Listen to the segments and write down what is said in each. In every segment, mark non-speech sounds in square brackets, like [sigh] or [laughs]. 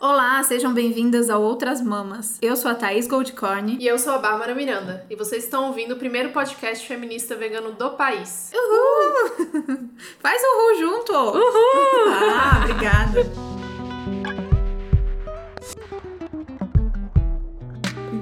Olá, sejam bem-vindas a Outras Mamas. Eu sou a Thaís Goldcorn. E eu sou a Bárbara Miranda. E vocês estão ouvindo o primeiro podcast feminista vegano do país. Uhul! [laughs] Faz uhul junto! Uhul! Ah, obrigada.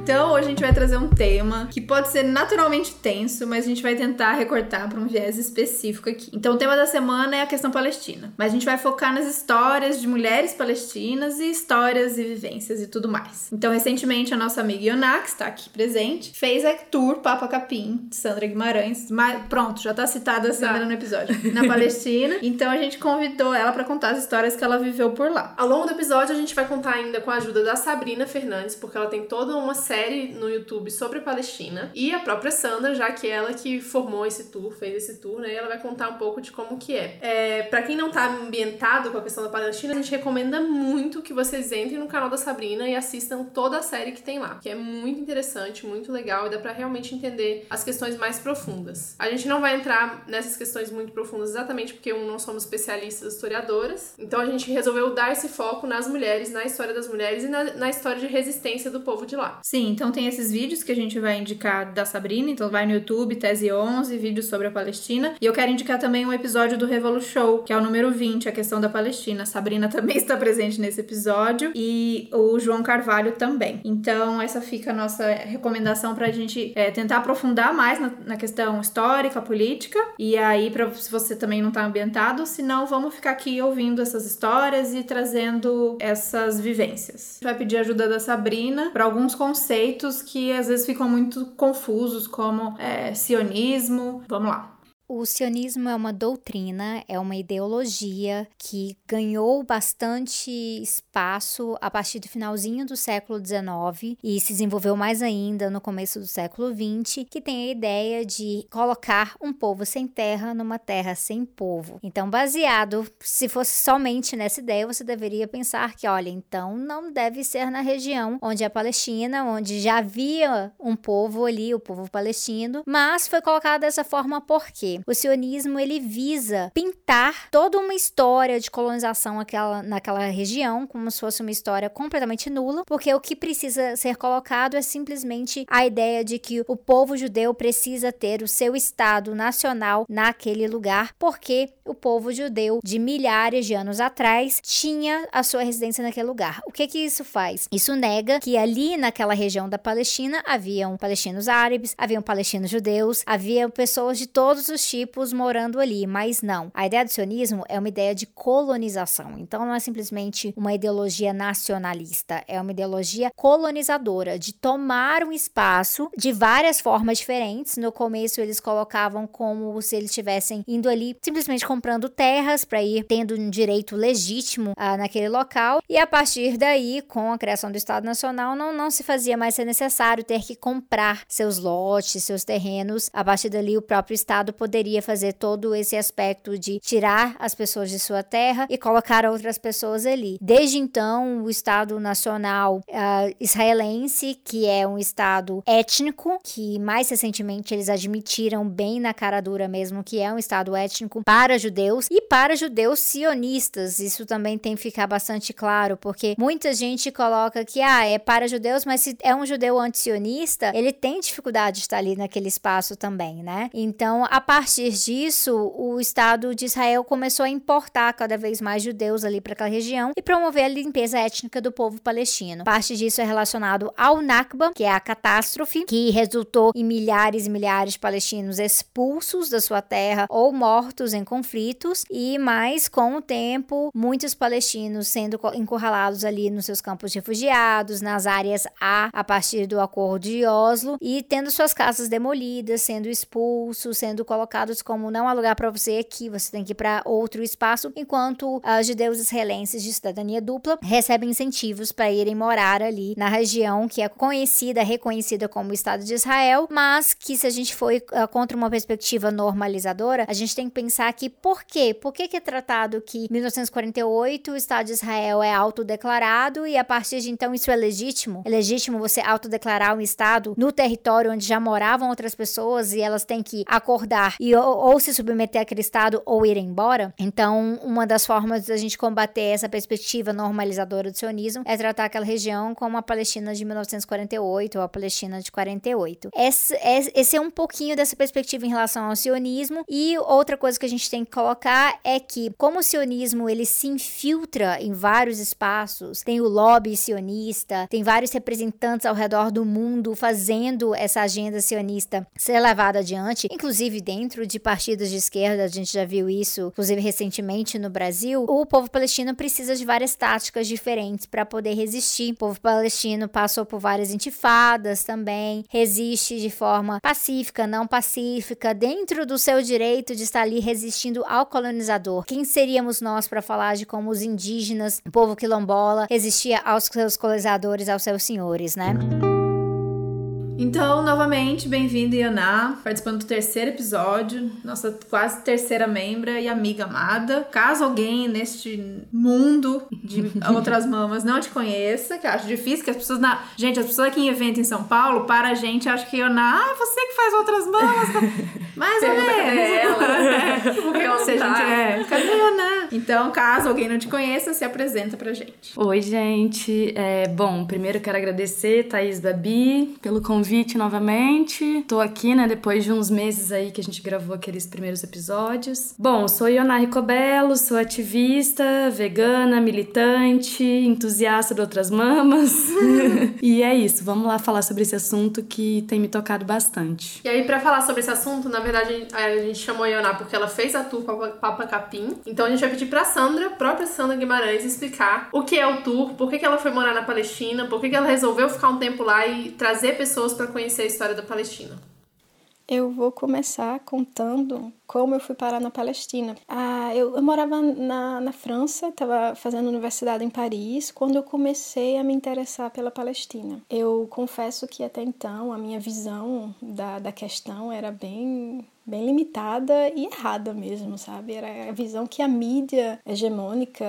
Então, hoje a gente vai trazer um tema que pode ser naturalmente tenso, mas a gente vai tentar recortar para um viés específico aqui. Então, o tema da semana é a questão palestina, mas a gente vai focar nas histórias de mulheres palestinas e histórias e vivências e tudo mais. Então, recentemente, a nossa amiga Ioná, que está aqui presente, fez a tour Papa Capim, de Sandra Guimarães. Mas, pronto, já está citada a Sandra no episódio. Na Palestina. [laughs] Então, a gente convidou ela para contar as histórias que ela viveu por lá. Ao longo do episódio, a gente vai contar ainda com a ajuda da Sabrina Fernandes, porque ela tem toda uma série série no YouTube sobre a Palestina e a própria Sandra, já que ela que formou esse tour, fez esse tour, né? Ela vai contar um pouco de como que é. é para quem não tá ambientado com a questão da Palestina, a gente recomenda muito que vocês entrem no canal da Sabrina e assistam toda a série que tem lá, que é muito interessante, muito legal e dá para realmente entender as questões mais profundas. A gente não vai entrar nessas questões muito profundas exatamente porque um, não somos especialistas historiadoras, então a gente resolveu dar esse foco nas mulheres, na história das mulheres e na, na história de resistência do povo de lá. Sim, então tem esses vídeos que a gente vai indicar da Sabrina, então vai no YouTube, Tese 11, vídeos sobre a Palestina. E eu quero indicar também um episódio do Revolu Show, que é o número 20, a questão da Palestina. A Sabrina [laughs] também está presente nesse episódio e o João Carvalho também. Então essa fica a nossa recomendação para a gente é, tentar aprofundar mais na, na, questão histórica, política. E aí, pra, se você também não está ambientado, senão vamos ficar aqui ouvindo essas histórias e trazendo essas vivências. A gente vai pedir ajuda da Sabrina para alguns conceitos conceitos que às vezes ficam muito confusos, como é, sionismo. Vamos lá. O sionismo é uma doutrina, é uma ideologia que ganhou bastante espaço a partir do finalzinho do século XIX e se desenvolveu mais ainda no começo do século XX, que tem a ideia de colocar um povo sem terra numa terra sem povo. Então, baseado, se fosse somente nessa ideia, você deveria pensar que, olha, então não deve ser na região onde é a Palestina, onde já havia um povo ali, o povo palestino, mas foi colocado dessa forma por quê? O sionismo ele visa pintar toda uma história de colonização aquela, naquela região como se fosse uma história completamente nula, porque o que precisa ser colocado é simplesmente a ideia de que o povo judeu precisa ter o seu estado nacional naquele lugar, porque o povo judeu de milhares de anos atrás tinha a sua residência naquele lugar. O que que isso faz? Isso nega que ali naquela região da Palestina haviam palestinos árabes, haviam palestinos judeus, havia pessoas de todos os tipos morando ali, mas não. A ideia do sionismo é uma ideia de colonização. Então não é simplesmente uma ideologia nacionalista, é uma ideologia colonizadora de tomar um espaço de várias formas diferentes. No começo eles colocavam como se eles estivessem indo ali simplesmente comprando terras para ir tendo um direito legítimo ah, naquele local. E a partir daí, com a criação do Estado Nacional, não, não se fazia mais ser necessário ter que comprar seus lotes, seus terrenos. A partir dali, o próprio Estado poderia poderia fazer todo esse aspecto de tirar as pessoas de sua terra e colocar outras pessoas ali. Desde então, o Estado Nacional uh, israelense, que é um Estado étnico, que mais recentemente eles admitiram bem na cara dura mesmo que é um Estado étnico para judeus e para judeus sionistas. Isso também tem que ficar bastante claro, porque muita gente coloca que ah, é para judeus, mas se é um judeu anti-sionista, ele tem dificuldade de estar ali naquele espaço também, né? Então, a partir partir disso, o Estado de Israel começou a importar cada vez mais judeus ali para aquela região e promover a limpeza étnica do povo palestino. Parte disso é relacionado ao Nakba, que é a catástrofe que resultou em milhares e milhares de palestinos expulsos da sua terra ou mortos em conflitos, e mais com o tempo, muitos palestinos sendo encurralados ali nos seus campos de refugiados, nas áreas A, a partir do acordo de Oslo, e tendo suas casas demolidas, sendo expulsos, sendo colocados como não há lugar para você aqui, você tem que ir para outro espaço, enquanto os judeus israelenses de cidadania dupla recebem incentivos para irem morar ali na região que é conhecida, reconhecida como Estado de Israel, mas que se a gente for uh, contra uma perspectiva normalizadora, a gente tem que pensar que por quê? Por que, que é tratado que em 1948 o Estado de Israel é autodeclarado e a partir de então isso é legítimo? É legítimo você autodeclarar um Estado no território onde já moravam outras pessoas e elas têm que acordar e e ou, ou se submeter àquele Estado ou ir embora. Então, uma das formas da gente combater essa perspectiva normalizadora do sionismo é tratar aquela região como a Palestina de 1948 ou a Palestina de 48. Esse, esse é um pouquinho dessa perspectiva em relação ao sionismo e outra coisa que a gente tem que colocar é que como o sionismo ele se infiltra em vários espaços, tem o lobby sionista, tem vários representantes ao redor do mundo fazendo essa agenda sionista ser levada adiante, inclusive dentro de partidos de esquerda, a gente já viu isso, inclusive recentemente no Brasil. O povo palestino precisa de várias táticas diferentes para poder resistir. O povo palestino passou por várias intifadas também, resiste de forma pacífica, não pacífica, dentro do seu direito de estar ali resistindo ao colonizador. Quem seríamos nós para falar de como os indígenas, o povo quilombola, resistia aos seus colonizadores, aos seus senhores, né? Então, novamente, bem-vindo, Ianá, participando do terceiro episódio, nossa quase terceira membra e amiga amada. Caso alguém neste mundo de [laughs] outras mamas não te conheça, que eu acho difícil, que as pessoas na. Gente, as pessoas aqui em evento em São Paulo, para a gente, acho que Ianá, ah, você que faz outras mamas. [laughs] Mais ou menos. [laughs] Porque Se a gente é. Cadê Ianá? Então, caso alguém não te conheça, se apresenta pra gente. Oi, gente. É, bom, primeiro quero agradecer, Thaís Babi, pelo convite convite novamente. Tô aqui, né, depois de uns meses aí que a gente gravou aqueles primeiros episódios. Bom, sou Ionari Cobelo, sou ativista, vegana, militante, entusiasta de outras mamas. [laughs] e é isso, vamos lá falar sobre esse assunto que tem me tocado bastante. E aí, para falar sobre esse assunto, na verdade, a gente chamou a Ioná porque ela fez a tour Papa Capim. Então a gente vai pedir pra Sandra, própria Sandra Guimarães, explicar o que é o tour, por que, que ela foi morar na Palestina, por que, que ela resolveu ficar um tempo lá e trazer pessoas para conhecer a história da Palestina? Eu vou começar contando como eu fui parar na Palestina. Ah, eu, eu morava na, na França, estava fazendo universidade em Paris, quando eu comecei a me interessar pela Palestina. Eu confesso que até então a minha visão da, da questão era bem bem limitada e errada mesmo, sabe? Era a visão que a mídia hegemônica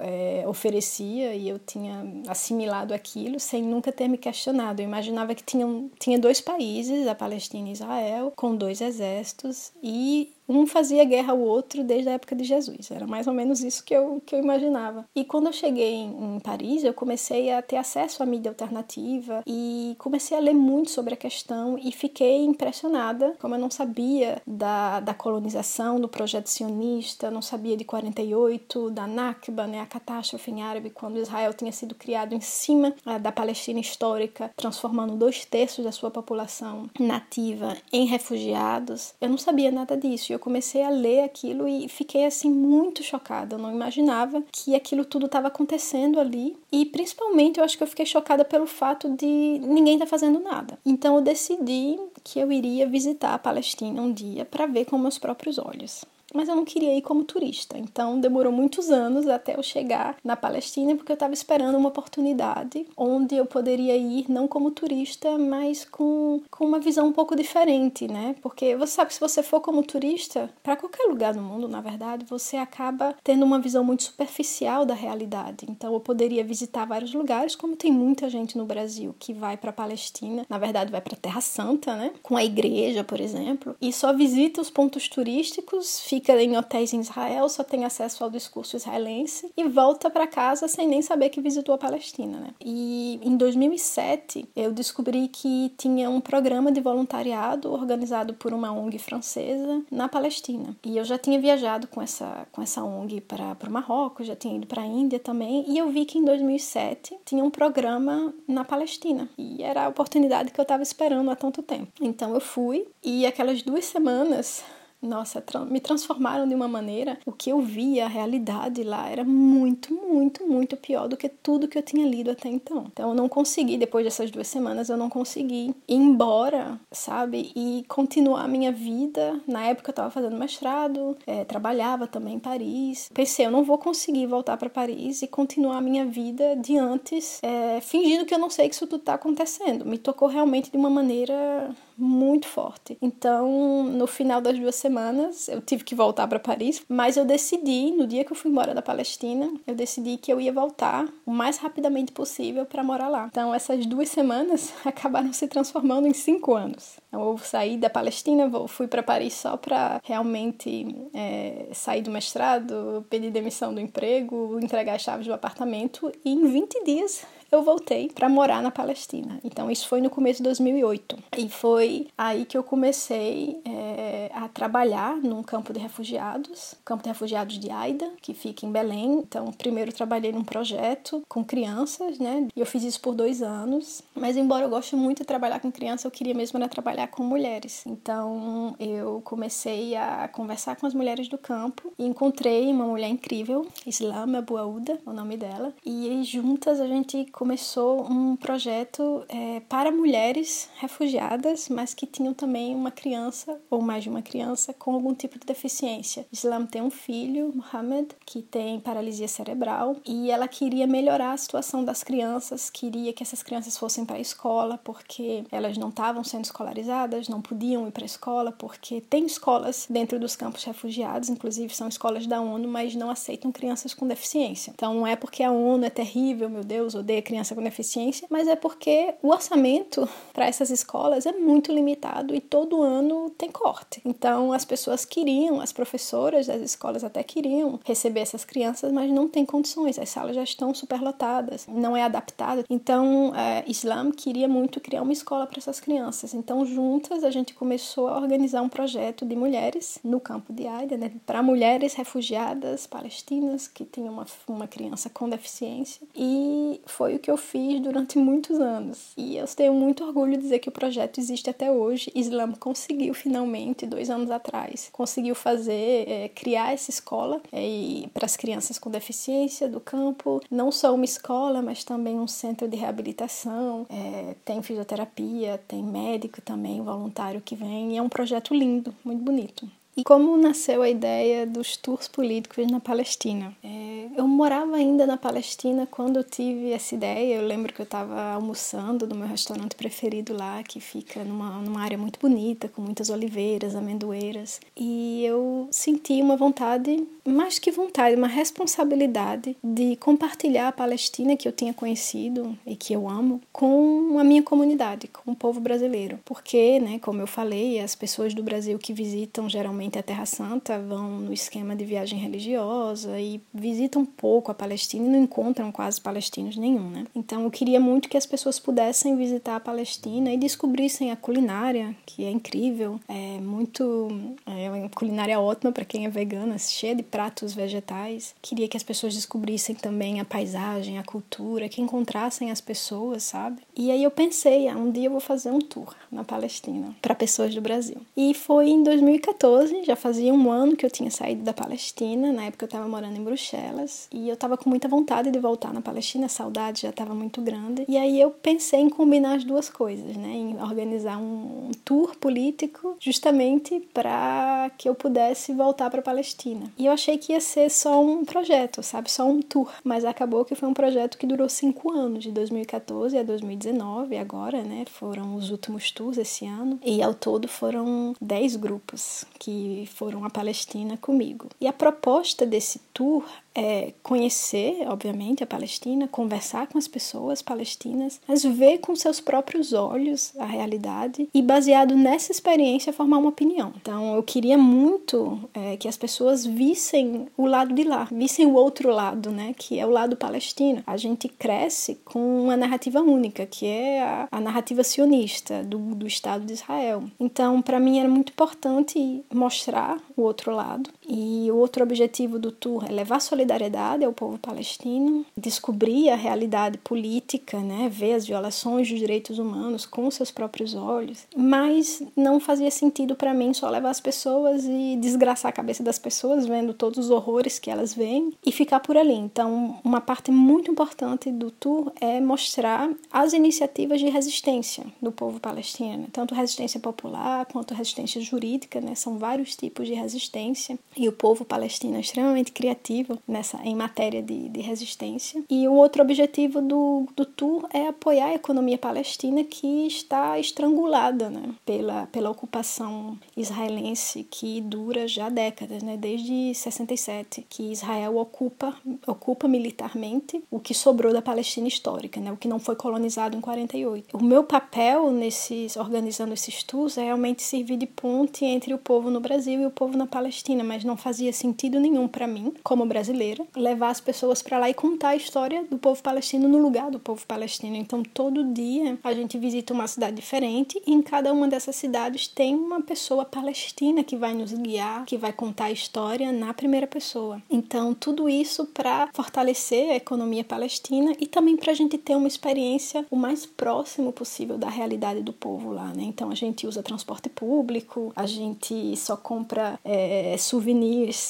é, oferecia e eu tinha assimilado aquilo sem nunca ter me questionado. Eu imaginava que tinham, tinha dois países, a Palestina e Israel, com dois exércitos e um fazia guerra ao outro desde a época de Jesus. Era mais ou menos isso que eu, que eu imaginava. E quando eu cheguei em, em Paris, eu comecei a ter acesso à mídia alternativa e comecei a ler muito sobre a questão e fiquei impressionada, como eu não sabia da, da colonização, do projeto sionista, não sabia de 48, da Nakba, né, a catástrofe em árabe, quando Israel tinha sido criado em cima uh, da Palestina histórica, transformando dois terços da sua população nativa em refugiados. Eu não sabia nada disso eu comecei a ler aquilo e fiquei assim muito chocada. Eu não imaginava que aquilo tudo estava acontecendo ali. E principalmente eu acho que eu fiquei chocada pelo fato de ninguém estar tá fazendo nada. Então eu decidi que eu iria visitar a Palestina um dia para ver com meus próprios olhos mas eu não queria ir como turista. Então demorou muitos anos até eu chegar na Palestina, porque eu estava esperando uma oportunidade onde eu poderia ir não como turista, mas com, com uma visão um pouco diferente, né? Porque você sabe se você for como turista, para qualquer lugar do mundo, na verdade, você acaba tendo uma visão muito superficial da realidade. Então eu poderia visitar vários lugares, como tem muita gente no Brasil que vai para a Palestina, na verdade vai para Terra Santa, né? Com a igreja, por exemplo, e só visita os pontos turísticos, fica fica em hotéis em Israel, só tem acesso ao discurso israelense e volta para casa sem nem saber que visitou a Palestina, né? E em 2007 eu descobri que tinha um programa de voluntariado organizado por uma ONG francesa na Palestina. E eu já tinha viajado com essa com essa ONG para o Marrocos, já tinha ido para a Índia também, e eu vi que em 2007 tinha um programa na Palestina. E era a oportunidade que eu estava esperando há tanto tempo. Então eu fui e aquelas duas semanas nossa, me transformaram de uma maneira. O que eu via, a realidade lá, era muito, muito, muito pior do que tudo que eu tinha lido até então. Então eu não consegui, depois dessas duas semanas, eu não consegui ir embora, sabe? E continuar a minha vida. Na época eu estava fazendo mestrado, é, trabalhava também em Paris. Pensei, eu não vou conseguir voltar para Paris e continuar a minha vida de antes, é, fingindo que eu não sei que isso tudo está acontecendo. Me tocou realmente de uma maneira muito forte. Então, no final das duas semanas, eu tive que voltar para Paris, mas eu decidi, no dia que eu fui embora da Palestina, eu decidi que eu ia voltar o mais rapidamente possível para morar lá. Então, essas duas semanas [laughs] acabaram se transformando em cinco anos. Eu saí da Palestina, fui para Paris só para realmente é, sair do mestrado, pedir demissão do emprego, entregar as chaves do apartamento e em 20 dias eu voltei para morar na Palestina. Então, isso foi no começo de 2008. E foi aí que eu comecei é, a trabalhar num campo de refugiados, campo de refugiados de Aida, que fica em Belém. Então, primeiro trabalhei num projeto com crianças, né? E eu fiz isso por dois anos. Mas, embora eu goste muito de trabalhar com crianças, eu queria mesmo era trabalhar com mulheres. Então, eu comecei a conversar com as mulheres do campo e encontrei uma mulher incrível, Islama Bouaouda, o nome dela. E juntas a gente começou um projeto é, para mulheres refugiadas, mas que tinham também uma criança ou mais de uma criança com algum tipo de deficiência. Islam tem um filho, Mohamed, que tem paralisia cerebral e ela queria melhorar a situação das crianças, queria que essas crianças fossem para a escola porque elas não estavam sendo escolarizadas, não podiam ir para a escola porque tem escolas dentro dos campos refugiados, inclusive são escolas da ONU, mas não aceitam crianças com deficiência. Então não é porque a ONU é terrível, meu Deus, odeia criança com deficiência, mas é porque o orçamento [laughs] para essas escolas é muito limitado e todo ano tem corte. Então as pessoas queriam, as professoras das escolas até queriam receber essas crianças, mas não tem condições, as salas já estão superlotadas, não é adaptado. Então é, Islam queria muito criar uma escola para essas crianças. Então juntas a gente começou a organizar um projeto de mulheres no campo de Aida, né, para mulheres refugiadas palestinas que tinham uma, uma criança com deficiência e foi o que eu fiz durante muitos anos. E eu tenho muito orgulho de dizer que o projeto existe até hoje. Islam conseguiu finalmente, dois anos atrás, conseguiu fazer, é, criar essa escola é, para as crianças com deficiência do campo. Não só uma escola, mas também um centro de reabilitação. É, tem fisioterapia, tem médico também, voluntário que vem. E é um projeto lindo, muito bonito. E como nasceu a ideia dos tours políticos na Palestina? É, eu morava ainda na Palestina quando eu tive essa ideia. Eu lembro que eu estava almoçando no meu restaurante preferido lá, que fica numa, numa área muito bonita, com muitas oliveiras, amendoeiras. E eu senti uma vontade, mais que vontade, uma responsabilidade de compartilhar a Palestina que eu tinha conhecido e que eu amo com a minha comunidade, com o povo brasileiro. Porque, né, como eu falei, as pessoas do Brasil que visitam geralmente geralmente a Terra Santa vão no esquema de viagem religiosa e visitam pouco a Palestina e não encontram quase palestinos nenhum, né? Então eu queria muito que as pessoas pudessem visitar a Palestina e descobrissem a culinária, que é incrível, é muito é uma culinária ótima para quem é vegana, cheia de pratos vegetais. Queria que as pessoas descobrissem também a paisagem, a cultura, que encontrassem as pessoas, sabe? E aí eu pensei, ah, um dia eu vou fazer um tour na Palestina para pessoas do Brasil. E foi em 2014 já fazia um ano que eu tinha saído da Palestina, na época eu estava morando em Bruxelas, e eu estava com muita vontade de voltar na Palestina, a saudade já estava muito grande. E aí eu pensei em combinar as duas coisas, né, em organizar um tour político justamente para que eu pudesse voltar para a Palestina. E eu achei que ia ser só um projeto, sabe, só um tour, mas acabou que foi um projeto que durou cinco anos, de 2014 a 2019, agora, né, foram os últimos tours esse ano, e ao todo foram dez grupos que foram à Palestina comigo. E a proposta desse tour é conhecer, obviamente, a Palestina, conversar com as pessoas palestinas, mas ver com seus próprios olhos a realidade e, baseado nessa experiência, formar uma opinião. Então, eu queria muito é, que as pessoas vissem o lado de lá, vissem o outro lado, né, que é o lado palestino. A gente cresce com uma narrativa única, que é a, a narrativa sionista do, do Estado de Israel. Então, para mim era muito importante mostrar o outro lado. E o outro objetivo do tour é levar solidariedade ao povo palestino, descobrir a realidade política, né, ver as violações dos direitos humanos com seus próprios olhos, mas não fazia sentido para mim só levar as pessoas e desgraçar a cabeça das pessoas vendo todos os horrores que elas veem e ficar por ali. Então, uma parte muito importante do tour é mostrar as iniciativas de resistência do povo palestino, tanto resistência popular quanto resistência jurídica, né? São vários tipos de resistência e o povo palestino é extremamente criativo nessa, em matéria de, de resistência. E o outro objetivo do, do tour é apoiar a economia palestina que está estrangulada né, pela, pela ocupação israelense que dura já décadas, né, desde 67, que Israel ocupa, ocupa militarmente o que sobrou da Palestina histórica, né, o que não foi colonizado em 48. O meu papel nesses organizando esses tours é realmente servir de ponte entre o povo no Brasil e o povo na Palestina, mas não fazia sentido nenhum para mim, como brasileira, levar as pessoas para lá e contar a história do povo palestino no lugar do povo palestino. Então, todo dia a gente visita uma cidade diferente e em cada uma dessas cidades tem uma pessoa palestina que vai nos guiar, que vai contar a história na primeira pessoa. Então, tudo isso para fortalecer a economia palestina e também para a gente ter uma experiência o mais próximo possível da realidade do povo lá, né? Então, a gente usa transporte público, a gente só compra é, souvenirs,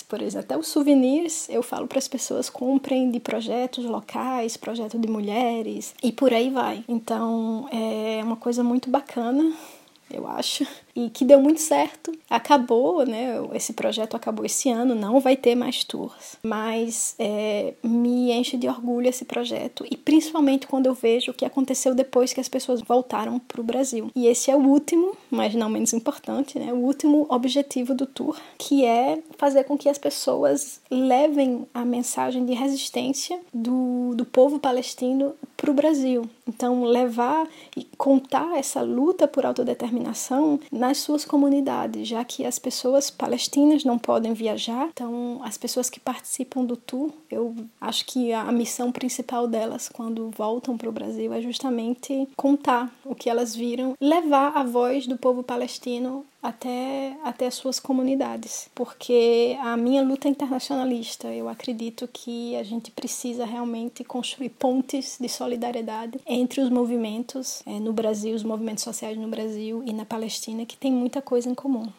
por exemplo. Até os souvenirs eu falo para as pessoas comprem de projetos locais, projeto de mulheres e por aí vai. Então é uma coisa muito bacana eu acho, e que deu muito certo. Acabou, né? Esse projeto acabou esse ano, não vai ter mais tours, mas é, me enche de orgulho esse projeto e principalmente quando eu vejo o que aconteceu depois que as pessoas voltaram para o Brasil. E esse é o último, mas não menos importante, né? O último objetivo do tour, que é fazer com que as pessoas levem a mensagem de resistência do, do povo palestino para o Brasil. Então, levar e contar essa luta por autodeterminação nas suas comunidades, já que as pessoas palestinas não podem viajar. Então, as pessoas que participam do tour, eu acho que a missão principal delas quando voltam para o Brasil é justamente contar o que elas viram, levar a voz do povo palestino até, até as suas comunidades. Porque a minha luta internacionalista, eu acredito que a gente precisa realmente construir pontes de solidariedade entre os movimentos é, no Brasil, os movimentos sociais no Brasil e na Palestina, que tem muita coisa em comum.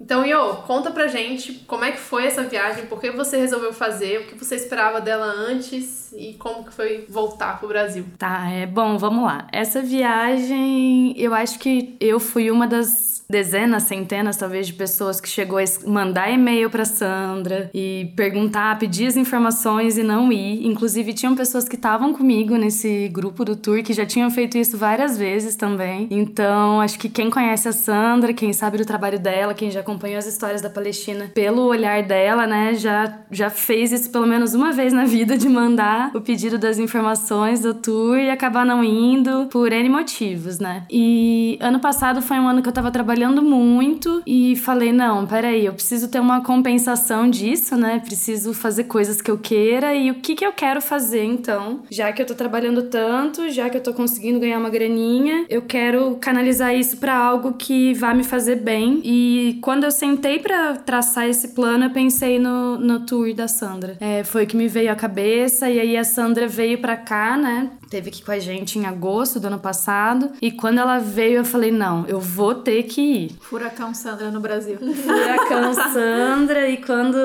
Então, Yo, conta pra gente como é que foi essa viagem, por que você resolveu fazer, o que você esperava dela antes e como que foi voltar pro Brasil. Tá, é bom, vamos lá. Essa viagem, eu acho que eu fui uma das dezenas, centenas talvez de pessoas que chegou a mandar e-mail para Sandra e perguntar, pedir as informações e não ir. Inclusive tinham pessoas que estavam comigo nesse grupo do tour que já tinham feito isso várias vezes também. Então, acho que quem conhece a Sandra, quem sabe do trabalho dela, quem já acompanhou as histórias da Palestina pelo olhar dela, né, já já fez isso pelo menos uma vez na vida de mandar o pedido das informações do tour e acabar não indo por N motivos, né? E ano passado foi um ano que eu tava trabalhando trabalhando muito e falei: não, peraí, eu preciso ter uma compensação disso, né? Preciso fazer coisas que eu queira e o que, que eu quero fazer então? Já que eu tô trabalhando tanto, já que eu tô conseguindo ganhar uma graninha, eu quero canalizar isso para algo que vá me fazer bem. E quando eu sentei para traçar esse plano, eu pensei no, no tour da Sandra. É, foi que me veio à cabeça e aí a Sandra veio para cá, né? Teve aqui com a gente em agosto do ano passado. E quando ela veio, eu falei: não, eu vou ter que ir. Furacão Sandra no Brasil. Furacão [laughs] Sandra. E quando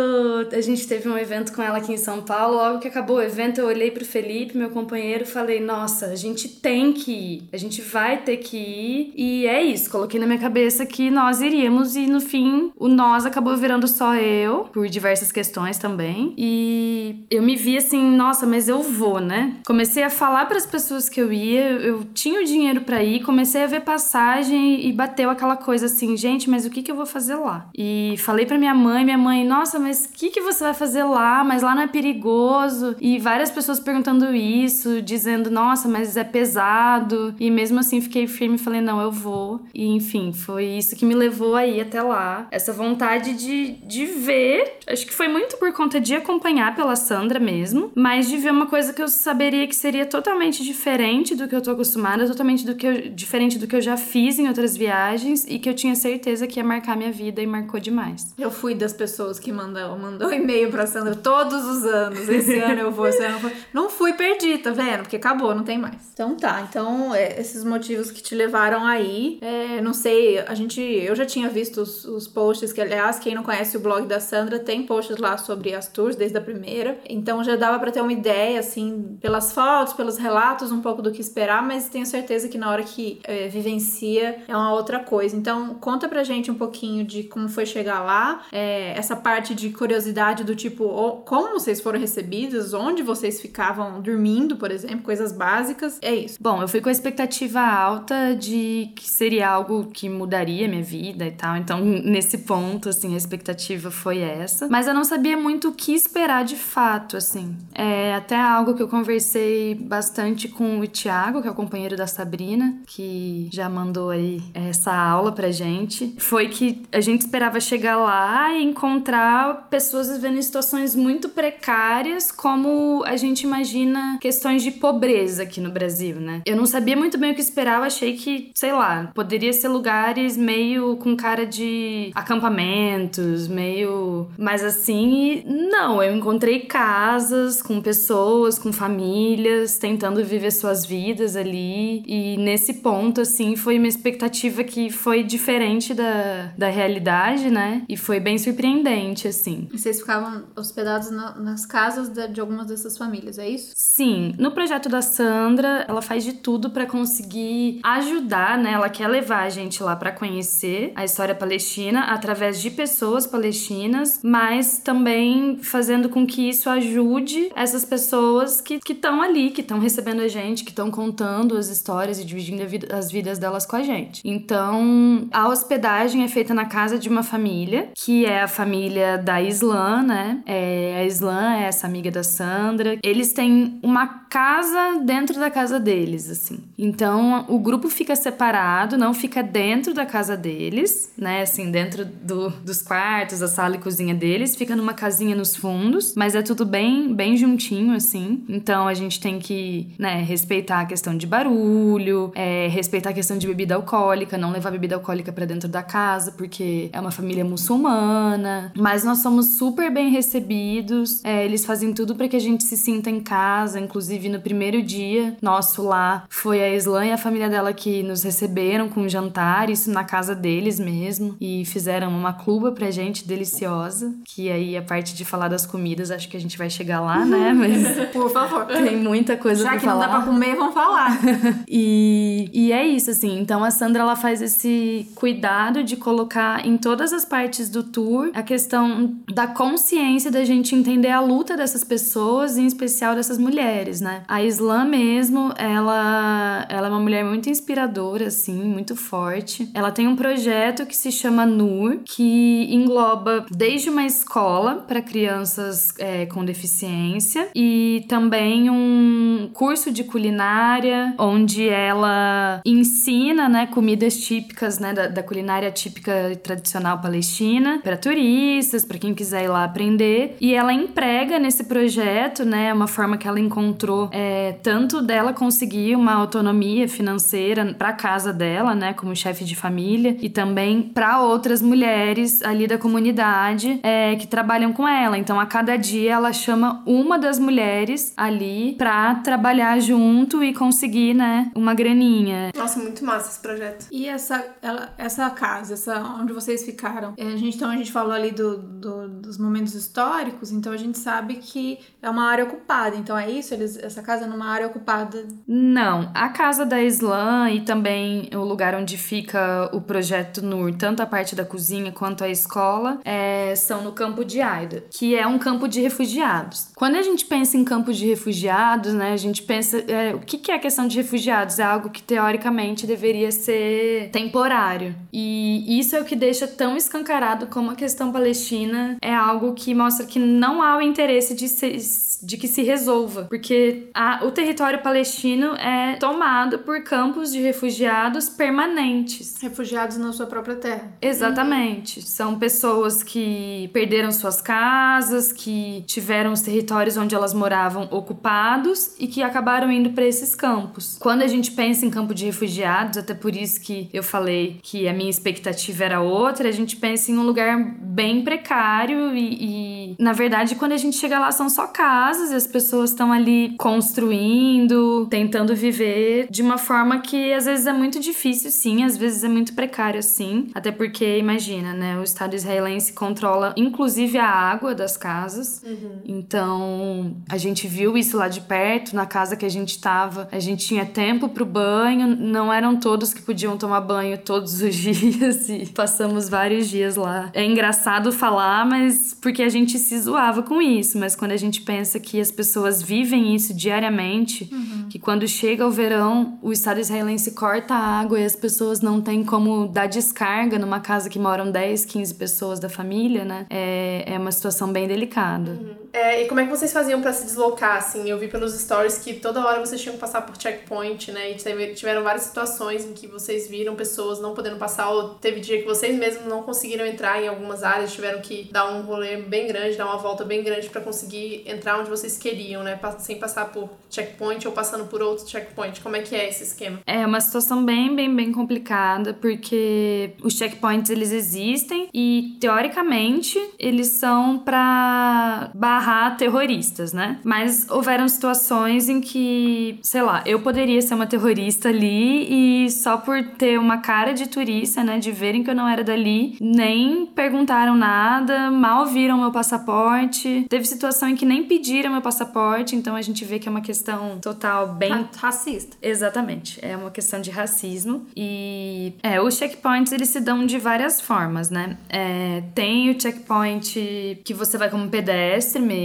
a gente teve um evento com ela aqui em São Paulo, logo que acabou o evento, eu olhei pro Felipe, meu companheiro, e falei: nossa, a gente tem que ir. A gente vai ter que ir. E é isso. Coloquei na minha cabeça que nós iríamos. E no fim, o nós acabou virando só eu, por diversas questões também. E eu me vi assim: nossa, mas eu vou, né? Comecei a falar pra as pessoas que eu ia, eu tinha o dinheiro para ir, comecei a ver passagem e bateu aquela coisa assim, gente, mas o que que eu vou fazer lá? E falei para minha mãe, minha mãe, nossa, mas o que que você vai fazer lá? Mas lá não é perigoso? E várias pessoas perguntando isso, dizendo, nossa, mas é pesado. E mesmo assim fiquei firme e falei, não, eu vou. E enfim, foi isso que me levou aí até lá. Essa vontade de, de ver, acho que foi muito por conta de acompanhar pela Sandra mesmo, mas de ver uma coisa que eu saberia que seria totalmente diferente do que eu tô acostumada, totalmente do que eu, diferente do que eu já fiz em outras viagens e que eu tinha certeza que ia marcar minha vida e marcou demais. Eu fui das pessoas que mandou, mandou e-mail pra Sandra todos os anos. Esse [laughs] ano eu vou, esse ano eu vou. Não fui perdi, tá vendo? Porque acabou, não tem mais. Então tá, então é, esses motivos que te levaram aí, é, não sei, a gente, eu já tinha visto os, os posts, que aliás, quem não conhece o blog da Sandra, tem posts lá sobre as tours desde a primeira, então já dava para ter uma ideia, assim, pelas fotos, pelos relatos um pouco do que esperar, mas tenho certeza que na hora que é, vivencia é uma outra coisa. Então, conta pra gente um pouquinho de como foi chegar lá, é, essa parte de curiosidade do tipo, como vocês foram recebidos, onde vocês ficavam dormindo, por exemplo, coisas básicas. É isso. Bom, eu fui com a expectativa alta de que seria algo que mudaria minha vida e tal. Então, nesse ponto, assim, a expectativa foi essa. Mas eu não sabia muito o que esperar de fato, assim. É até algo que eu conversei bastante com o Thiago, que é o companheiro da Sabrina, que já mandou aí essa aula pra gente. Foi que a gente esperava chegar lá e encontrar pessoas vivendo em situações muito precárias, como a gente imagina questões de pobreza aqui no Brasil, né? Eu não sabia muito bem o que esperava, achei que, sei lá, poderia ser lugares meio com cara de acampamentos, meio. Mas assim, não, eu encontrei casas com pessoas, com famílias, tentando viver suas vidas ali. E nesse ponto, assim, foi uma expectativa que foi diferente da, da realidade, né? E foi bem surpreendente, assim. E vocês ficavam hospedados na, nas casas de, de algumas dessas famílias, é isso? Sim. No projeto da Sandra, ela faz de tudo para conseguir ajudar, né? Ela quer levar a gente lá para conhecer a história palestina através de pessoas palestinas, mas também fazendo com que isso ajude essas pessoas que estão ali, que estão recebendo a gente, que estão contando as histórias e dividindo vida, as vidas delas com a gente. Então, a hospedagem é feita na casa de uma família, que é a família da Islã, né? É, a Islã é essa amiga da Sandra. Eles têm uma casa dentro da casa deles, assim. Então, o grupo fica separado, não fica dentro da casa deles, né? Assim, dentro do, dos quartos, da sala e cozinha deles, fica numa casinha nos fundos, mas é tudo bem, bem juntinho, assim. Então, a gente tem que, né, respeitar a questão de barulho, é, respeitar a questão de bebida alcoólica, não levar bebida alcoólica para dentro da casa, porque é uma família muçulmana. Mas nós somos super bem recebidos, é, eles fazem tudo para que a gente se sinta em casa, inclusive no primeiro dia nosso lá, foi a Islã e a família dela que nos receberam com um jantar, isso na casa deles mesmo, e fizeram uma cluba pra gente deliciosa, que aí a parte de falar das comidas, acho que a gente vai chegar lá, né? [laughs] Mas por favor. Tem muita coisa Já pra que falar. não dá pra comer, vamos falar. [laughs] e, e é isso, assim. Então a Sandra ela faz esse cuidado de colocar em todas as partes do tour a questão da consciência da gente entender a luta dessas pessoas, em especial dessas mulheres, né? A Islã mesmo, ela, ela é uma mulher muito inspiradora, assim, muito forte. Ela tem um projeto que se chama NUR, que engloba desde uma escola para crianças é, com deficiência e também um curso de culinária, onde ela ensina, né, comidas típicas, né, da, da culinária típica e tradicional palestina para turistas, para quem quiser ir lá aprender. E ela emprega nesse projeto, né, uma forma que ela encontrou é, tanto dela conseguir uma autonomia financeira para casa dela, né, como chefe de família, e também para outras mulheres ali da comunidade é, que trabalham com ela. Então, a cada dia ela chama uma das mulheres ali para trabalhar junto e conseguir, né, uma graninha. Nossa, muito massa esse projeto. E essa, ela, essa casa, essa onde vocês ficaram, é, a gente, então a gente falou ali do, do, dos momentos históricos, então a gente sabe que é uma área ocupada. Então é isso? Eles, essa casa é numa área ocupada? Não, a casa da Islã e também o lugar onde fica o projeto NUR, tanto a parte da cozinha quanto a escola, é, são no campo de Aida, que é um campo de refugiados. Quando a gente pensa em campo de refugiados, né, a gente pensa é, o que, que é a questão de refugiados? É algo que teoricamente deveria ser temporário. E isso é o que deixa tão escancarado como a questão palestina é algo que mostra que não há o interesse de, se, de que se resolva, porque a, o território palestino é tomado por campos de refugiados permanentes. Refugiados na sua própria terra. Exatamente. Uhum. São pessoas que perderam suas casas, que tiveram os territórios onde elas moravam ocupados e que acabaram indo para esses campos. Quando a gente pensa em campo de refugiados, até por isso que eu falei que a minha expectativa era outra, a gente pensa em um lugar bem precário e, e na verdade, quando a gente chega lá são só casas e as pessoas estão ali construindo, tentando viver de uma forma que às vezes é muito difícil, sim, às vezes é muito precário, sim. Até porque, imagina, né? O Estado israelense controla inclusive a água das casas. Uhum. Então, a gente viu isso lá de perto, na casa que a gente tava, a gente tinha tempo pro banho, não eram todos que podiam tomar banho todos os [laughs] dias e passamos vários dias lá. É engraçado falar, mas porque a gente se zoava com isso, mas quando a gente pensa que as pessoas vivem isso diariamente, uhum. que quando chega o verão, o Estado israelense corta a água e as pessoas não têm como dar descarga numa casa que moram 10, 15 pessoas da família, né? É, é uma situação bem delicada. Uhum. É, e como é que vocês faziam para se deslocar, assim? Eu vi pelos stories que toda hora vocês tinham que passar por checkpoint, né? E tiveram várias situações em que vocês viram pessoas não podendo passar, ou teve dia que vocês mesmos não conseguiram entrar em algumas áreas, tiveram que dar um rolê bem grande, dar uma volta bem grande para conseguir entrar onde vocês queriam, né? Sem passar por checkpoint ou passando por outro checkpoint. Como é que é esse esquema? É uma situação bem, bem, bem complicada, porque os checkpoints eles existem e teoricamente eles são para barrar terroristas, né? Mas houveram situações em que, sei lá, eu poderia ser uma terrorista ali e só por ter uma cara de turista, né, de verem que eu não era dali, nem perguntaram nada, mal viram meu passaporte. Teve situação em que nem pediram meu passaporte, então a gente vê que é uma questão total bem racista. Exatamente, é uma questão de racismo e é, os checkpoints eles se dão de várias formas, né? É, tem o checkpoint que você vai como pedestre mesmo.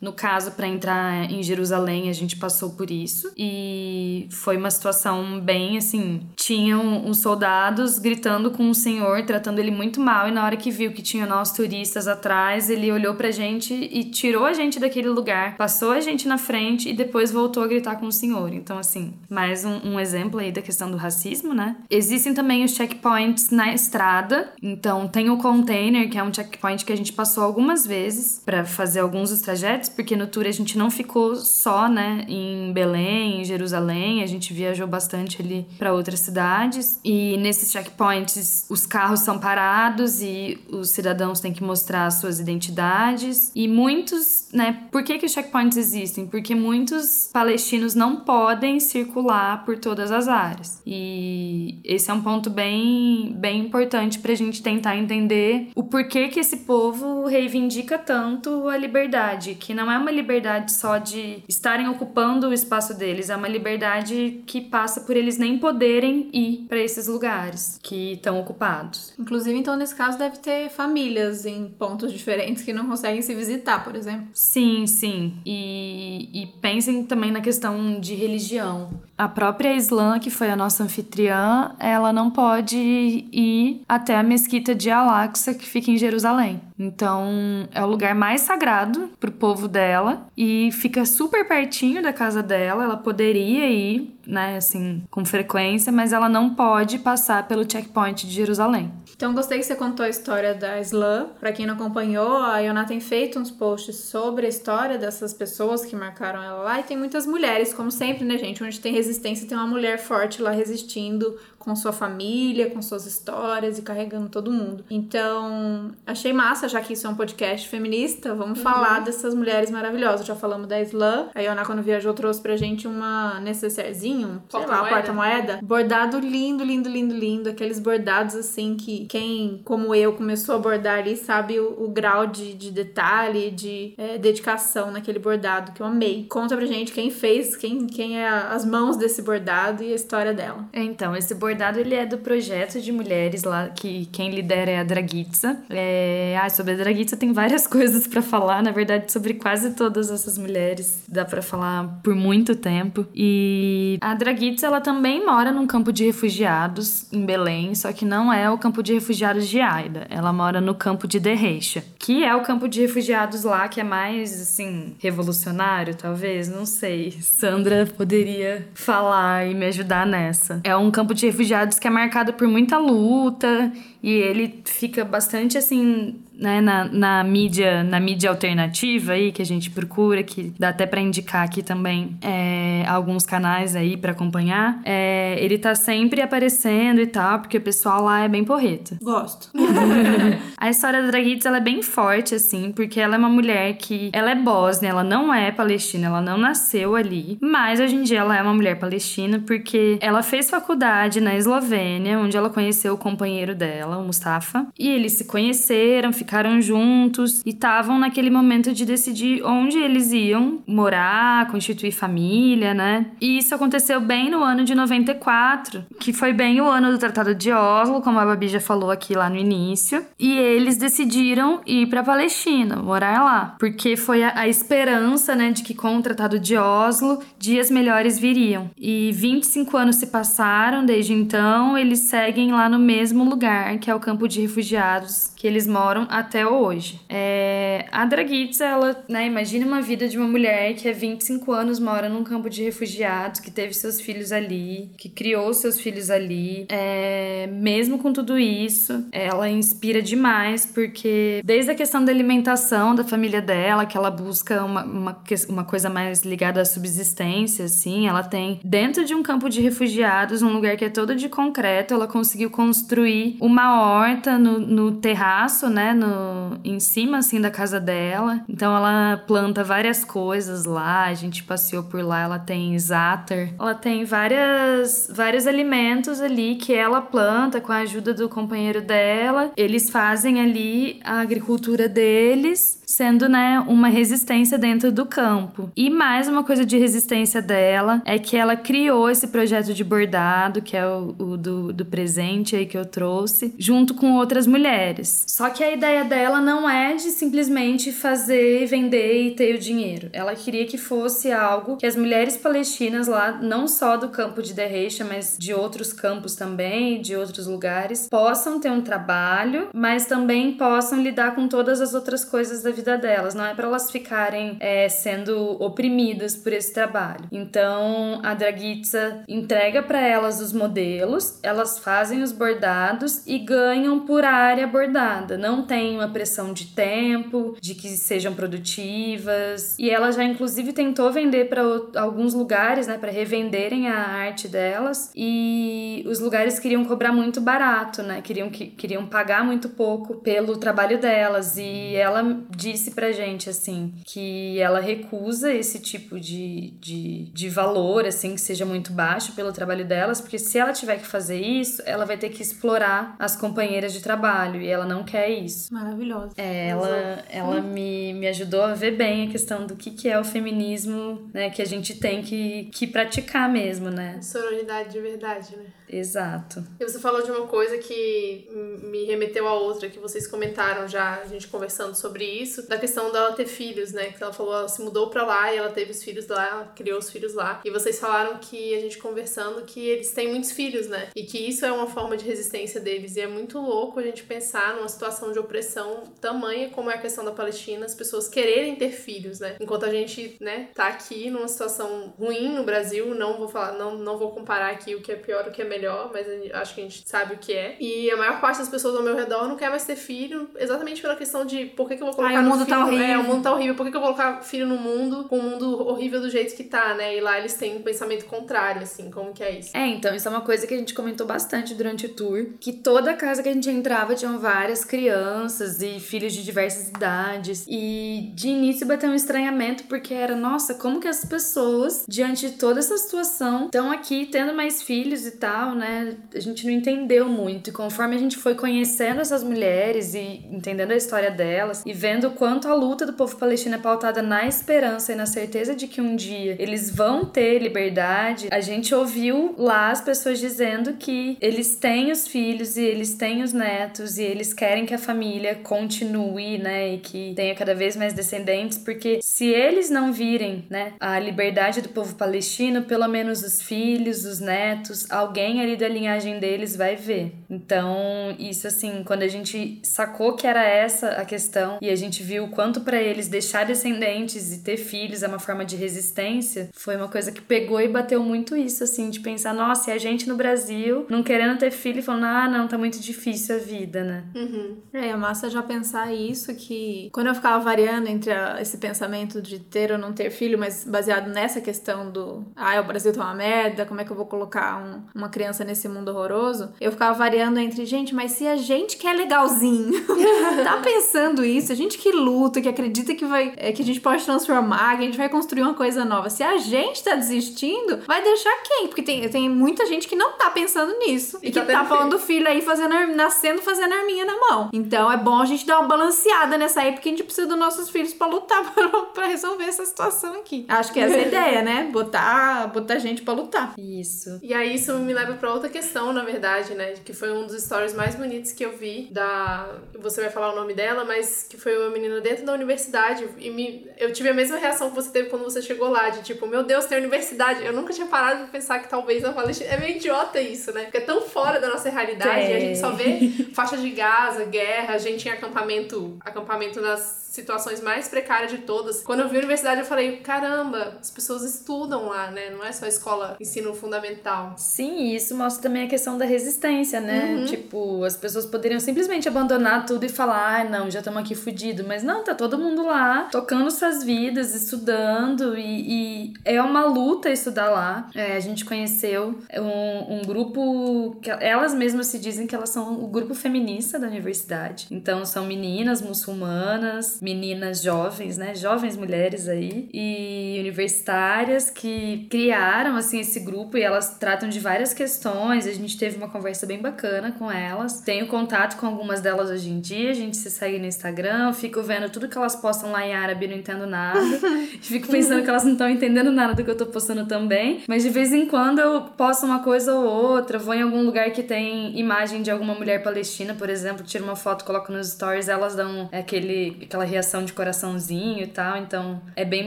No caso, para entrar em Jerusalém, a gente passou por isso. E foi uma situação bem assim. Tinham uns soldados gritando com o senhor, tratando ele muito mal. E na hora que viu que tinha nós turistas atrás, ele olhou pra gente e tirou a gente daquele lugar, passou a gente na frente e depois voltou a gritar com o senhor. Então, assim, mais um, um exemplo aí da questão do racismo, né? Existem também os checkpoints na estrada. Então, tem o container, que é um checkpoint que a gente passou algumas vezes para fazer alguns dos trajetos, porque no tour a gente não ficou só, né, em Belém, em Jerusalém, a gente viajou bastante ali para outras cidades. E nesses checkpoints os carros são parados e os cidadãos têm que mostrar suas identidades. E muitos, né, por que que os checkpoints existem? Porque muitos palestinos não podem circular por todas as áreas. E esse é um ponto bem bem importante pra gente tentar entender o porquê que esse povo reivindica tanto a liberdade, que não é uma liberdade só de estarem ocupando o espaço deles, é uma liberdade que passa por eles nem poderem ir para esses lugares que estão ocupados. Inclusive, então, nesse caso, deve ter famílias em pontos diferentes que não conseguem se visitar, por exemplo. Sim, sim. E, e pensem também na questão de religião. A própria Islã, que foi a nossa anfitriã, ela não pode ir até a mesquita de Al-Aqsa, que fica em Jerusalém. Então, é o lugar mais sagrado pro povo dela e fica super pertinho da casa dela. Ela poderia ir, né, assim, com frequência, mas ela não pode passar pelo checkpoint de Jerusalém. Então, gostei que você contou a história da Islã. Para quem não acompanhou, a Iona tem feito uns posts sobre a história dessas pessoas que marcaram ela lá. E tem muitas mulheres, como sempre, né, gente? Onde tem resistência, tem uma mulher forte lá resistindo com sua família, com suas histórias e carregando todo mundo. Então, achei massa, já que isso é um podcast feminista, vamos uhum. falar dessas mulheres maravilhosas. Já falamos da Islã. A Iona, quando viajou, trouxe pra gente uma necessairezinho, sei lá, porta-moeda. Bordado lindo, lindo, lindo, lindo. Aqueles bordados assim que quem, como eu, começou a bordar ali, sabe o, o grau de, de detalhe, de é, dedicação naquele bordado que eu amei. Conta pra gente quem fez, quem, quem é as mãos desse bordado e a história dela. Então, esse bordado bordado ele é do projeto de mulheres lá, que quem lidera é a Dragitsa. É... Ah, sobre a Dragitsa tem várias [laughs] coisas para falar, na verdade, sobre quase todas essas mulheres. Dá para falar por muito tempo. E a Dragitsa, ela também mora num campo de refugiados em Belém, só que não é o campo de refugiados de Aida. Ela mora no campo de Derreixa, que é o campo de refugiados lá que é mais, assim, revolucionário, talvez, não sei. Sandra poderia falar e me ajudar nessa. É um campo de refugiados refugiados que é marcado por muita luta e ele fica bastante assim né, na, na mídia na mídia alternativa aí que a gente procura que dá até para indicar aqui também é, alguns canais aí para acompanhar. É, ele tá sempre aparecendo e tal porque o pessoal lá é bem porreta. Gosto. [laughs] A história da Dragitz ela é bem forte assim porque ela é uma mulher que ela é bósnia ela não é palestina ela não nasceu ali. Mas hoje em dia ela é uma mulher palestina porque ela fez faculdade na Eslovênia onde ela conheceu o companheiro dela o Mustafa e eles se conheceram ficaram juntos e estavam naquele momento de decidir onde eles iam morar, constituir família, né? E isso aconteceu bem no ano de 94, que foi bem o ano do Tratado de Oslo, como a Babi já falou aqui lá no início. E eles decidiram ir para Palestina, morar lá, porque foi a, a esperança, né, de que com o Tratado de Oslo dias melhores viriam. E 25 anos se passaram desde então, eles seguem lá no mesmo lugar, que é o campo de refugiados que eles moram até hoje. É, a Dragitza, ela, né, imagina uma vida de uma mulher que há 25 anos mora num campo de refugiados, que teve seus filhos ali, que criou seus filhos ali. É, mesmo com tudo isso, ela inspira demais, porque desde a questão da alimentação da família dela, que ela busca uma, uma, uma coisa mais ligada à subsistência, assim, ela tem dentro de um campo de refugiados, um lugar que é todo de concreto, ela conseguiu construir uma horta no, no terraço terraço, né, no, em cima, assim, da casa dela. Então ela planta várias coisas lá, a gente passeou por lá, ela tem zater. Ela tem várias, vários alimentos ali que ela planta com a ajuda do companheiro dela. Eles fazem ali a agricultura deles sendo, né, uma resistência dentro do campo. E mais uma coisa de resistência dela é que ela criou esse projeto de bordado, que é o, o do, do presente aí que eu trouxe, junto com outras mulheres. Só que a ideia dela não é de simplesmente fazer, vender e ter o dinheiro. Ela queria que fosse algo que as mulheres palestinas lá, não só do campo de Derreixa, mas de outros campos também, de outros lugares, possam ter um trabalho, mas também possam lidar com todas as outras coisas da vida vida delas, não é para elas ficarem é, sendo oprimidas por esse trabalho. Então a Dragitza entrega para elas os modelos, elas fazem os bordados e ganham por área bordada. Não tem uma pressão de tempo, de que sejam produtivas. E ela já inclusive tentou vender para alguns lugares, né, para revenderem a arte delas. E os lugares queriam cobrar muito barato, né? Queriam que queriam pagar muito pouco pelo trabalho delas. E ela disse pra gente, assim, que ela recusa esse tipo de, de, de valor, assim, que seja muito baixo pelo trabalho delas, porque se ela tiver que fazer isso, ela vai ter que explorar as companheiras de trabalho, e ela não quer isso. Maravilhosa. É, ela, ela me, me ajudou a ver bem a questão do que, que é o feminismo, né, que a gente tem que, que praticar mesmo, né? Sororidade de verdade, né? Exato. E você falou de uma coisa que me remeteu a outra, que vocês comentaram já, a gente conversando sobre isso, da questão dela ter filhos, né? Que ela falou, ela se mudou pra lá e ela teve os filhos lá, criou os filhos lá. E vocês falaram que, a gente conversando, que eles têm muitos filhos, né? E que isso é uma forma de resistência deles. E é muito louco a gente pensar numa situação de opressão tamanha como é a questão da Palestina, as pessoas quererem ter filhos, né? Enquanto a gente, né, tá aqui numa situação ruim no Brasil, não vou falar, não, não vou comparar aqui o que é pior, o que é melhor, mas acho que a gente sabe o que é. E a maior parte das pessoas ao meu redor não quer mais ter filho, exatamente pela questão de por que, que eu vou colocar Ai, o mundo filho? tá horrível. É, o mundo tá horrível. Por que, que eu vou colocar filho no mundo com o mundo horrível do jeito que tá, né? E lá eles têm um pensamento contrário, assim, como que é isso? É, então, isso é uma coisa que a gente comentou bastante durante o tour, que toda casa que a gente entrava tinham várias crianças e filhos de diversas idades. E de início bateu um estranhamento, porque era, nossa, como que as pessoas, diante de toda essa situação, estão aqui tendo mais filhos e tal, né? A gente não entendeu muito. E conforme a gente foi conhecendo essas mulheres e entendendo a história delas e vendo quanto a luta do povo palestino é pautada na esperança e na certeza de que um dia eles vão ter liberdade, a gente ouviu lá as pessoas dizendo que eles têm os filhos e eles têm os netos e eles querem que a família continue, né, e que tenha cada vez mais descendentes, porque se eles não virem, né, a liberdade do povo palestino, pelo menos os filhos, os netos, alguém ali da linhagem deles vai ver. Então, isso assim, quando a gente sacou que era essa a questão e a gente viu o quanto para eles deixar descendentes e ter filhos é uma forma de resistência, foi uma coisa que pegou e bateu muito isso, assim, de pensar, nossa, e a gente no Brasil não querendo ter filho e falando, ah, não, tá muito difícil a vida, né? Uhum. É, é massa já pensar isso, que quando eu ficava variando entre a, esse pensamento de ter ou não ter filho, mas baseado nessa questão do, ah, o Brasil tá uma merda, como é que eu vou colocar um, uma criança nesse mundo horroroso? Eu ficava variando entre, gente, mas se a gente que é legalzinho [laughs] tá pensando isso, a gente que luta, que acredita que vai é, que a gente pode transformar, que a gente vai construir uma coisa nova. Se a gente tá desistindo, vai deixar quem? Porque tem, tem muita gente que não tá pensando nisso. E, e que tá, tá falando do filho aí fazendo, nascendo fazendo arminha na mão. Então é bom a gente dar uma balanceada nessa aí, porque a gente precisa dos nossos filhos para lutar [laughs] para resolver essa situação aqui. Acho que essa é a ideia, né? Botar, botar gente para lutar. Isso. E aí isso me leva para outra questão, na verdade, né? Que foi um dos stories mais bonitos que eu vi da. Você vai falar o nome dela, mas que foi uma menina dentro da universidade. E me... eu tive a mesma reação que você teve quando você chegou lá, de tipo, meu Deus, tem universidade. Eu nunca tinha parado de pensar que talvez na Palestina. É meio idiota isso, né? Porque é tão fora da nossa realidade. É. E a gente só vê [laughs] faixa de Gaza, guerra, gente em acampamento, acampamento nas situações mais precárias de todas. Quando eu vi a universidade, eu falei, caramba, as pessoas estudam lá, né? Não é só escola ensino fundamental. Sim, isso mostra também a questão da resistência, né? Uhum. Tipo, as pessoas poderiam simplesmente abandonar tudo e falar, ah, não, já estamos aqui fudido. Mas não, tá todo mundo lá, tocando suas vidas, estudando, e, e é uma luta estudar lá. É, a gente conheceu um, um grupo que elas mesmas se dizem que elas são o grupo feminista da universidade. Então, são meninas muçulmanas, meninas jovens, né? Jovens mulheres aí e universitárias que criaram assim esse grupo e elas tratam de várias questões. A gente teve uma conversa bem bacana com elas. Tenho contato com algumas delas hoje em dia. A gente se segue no Instagram, fico vendo tudo que elas postam lá em árabe, não entendo nada. [laughs] fico pensando que elas não estão entendendo nada do que eu tô postando também. Mas de vez em quando eu posto uma coisa ou outra, vou em algum lugar que tem imagem de alguma mulher palestina, por exemplo, tiro uma foto, coloco nos stories, elas dão aquele aquela reação de coraçãozinho e tal. Então é bem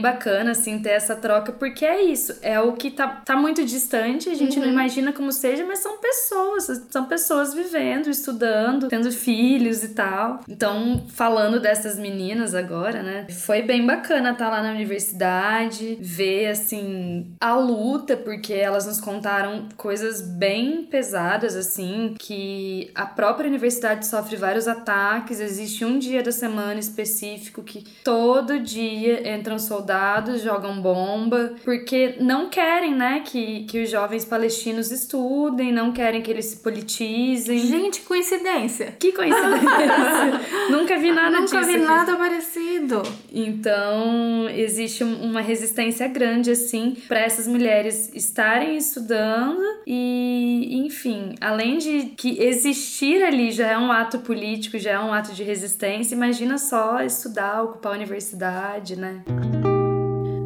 bacana, assim, ter essa troca, porque é isso. É o que tá, tá muito distante, a gente uhum. não imagina como seja, mas são pessoas, são pessoas vivendo, estudando, tendo filhos e tal. Então, falando dessas meninas agora, né? Foi bem bacana estar tá lá na universidade, ver, assim, a luta, porque elas nos contaram coisas bem pesadas, assim, que a própria universidade sofre vários ataques, existe um dia da semana específico específico que todo dia entram soldados, jogam bomba, porque não querem, né, que, que os jovens palestinos estudem, não querem que eles se politizem. Gente, coincidência. Que coincidência. [laughs] Nunca vi nada Nunca disso. Nunca vi aqui. nada parecido. Então, existe uma resistência grande, assim, para essas mulheres estarem estudando e, enfim, além de que existir ali já é um ato político, já é um ato de resistência, imagina só estudar, ocupar a universidade, né?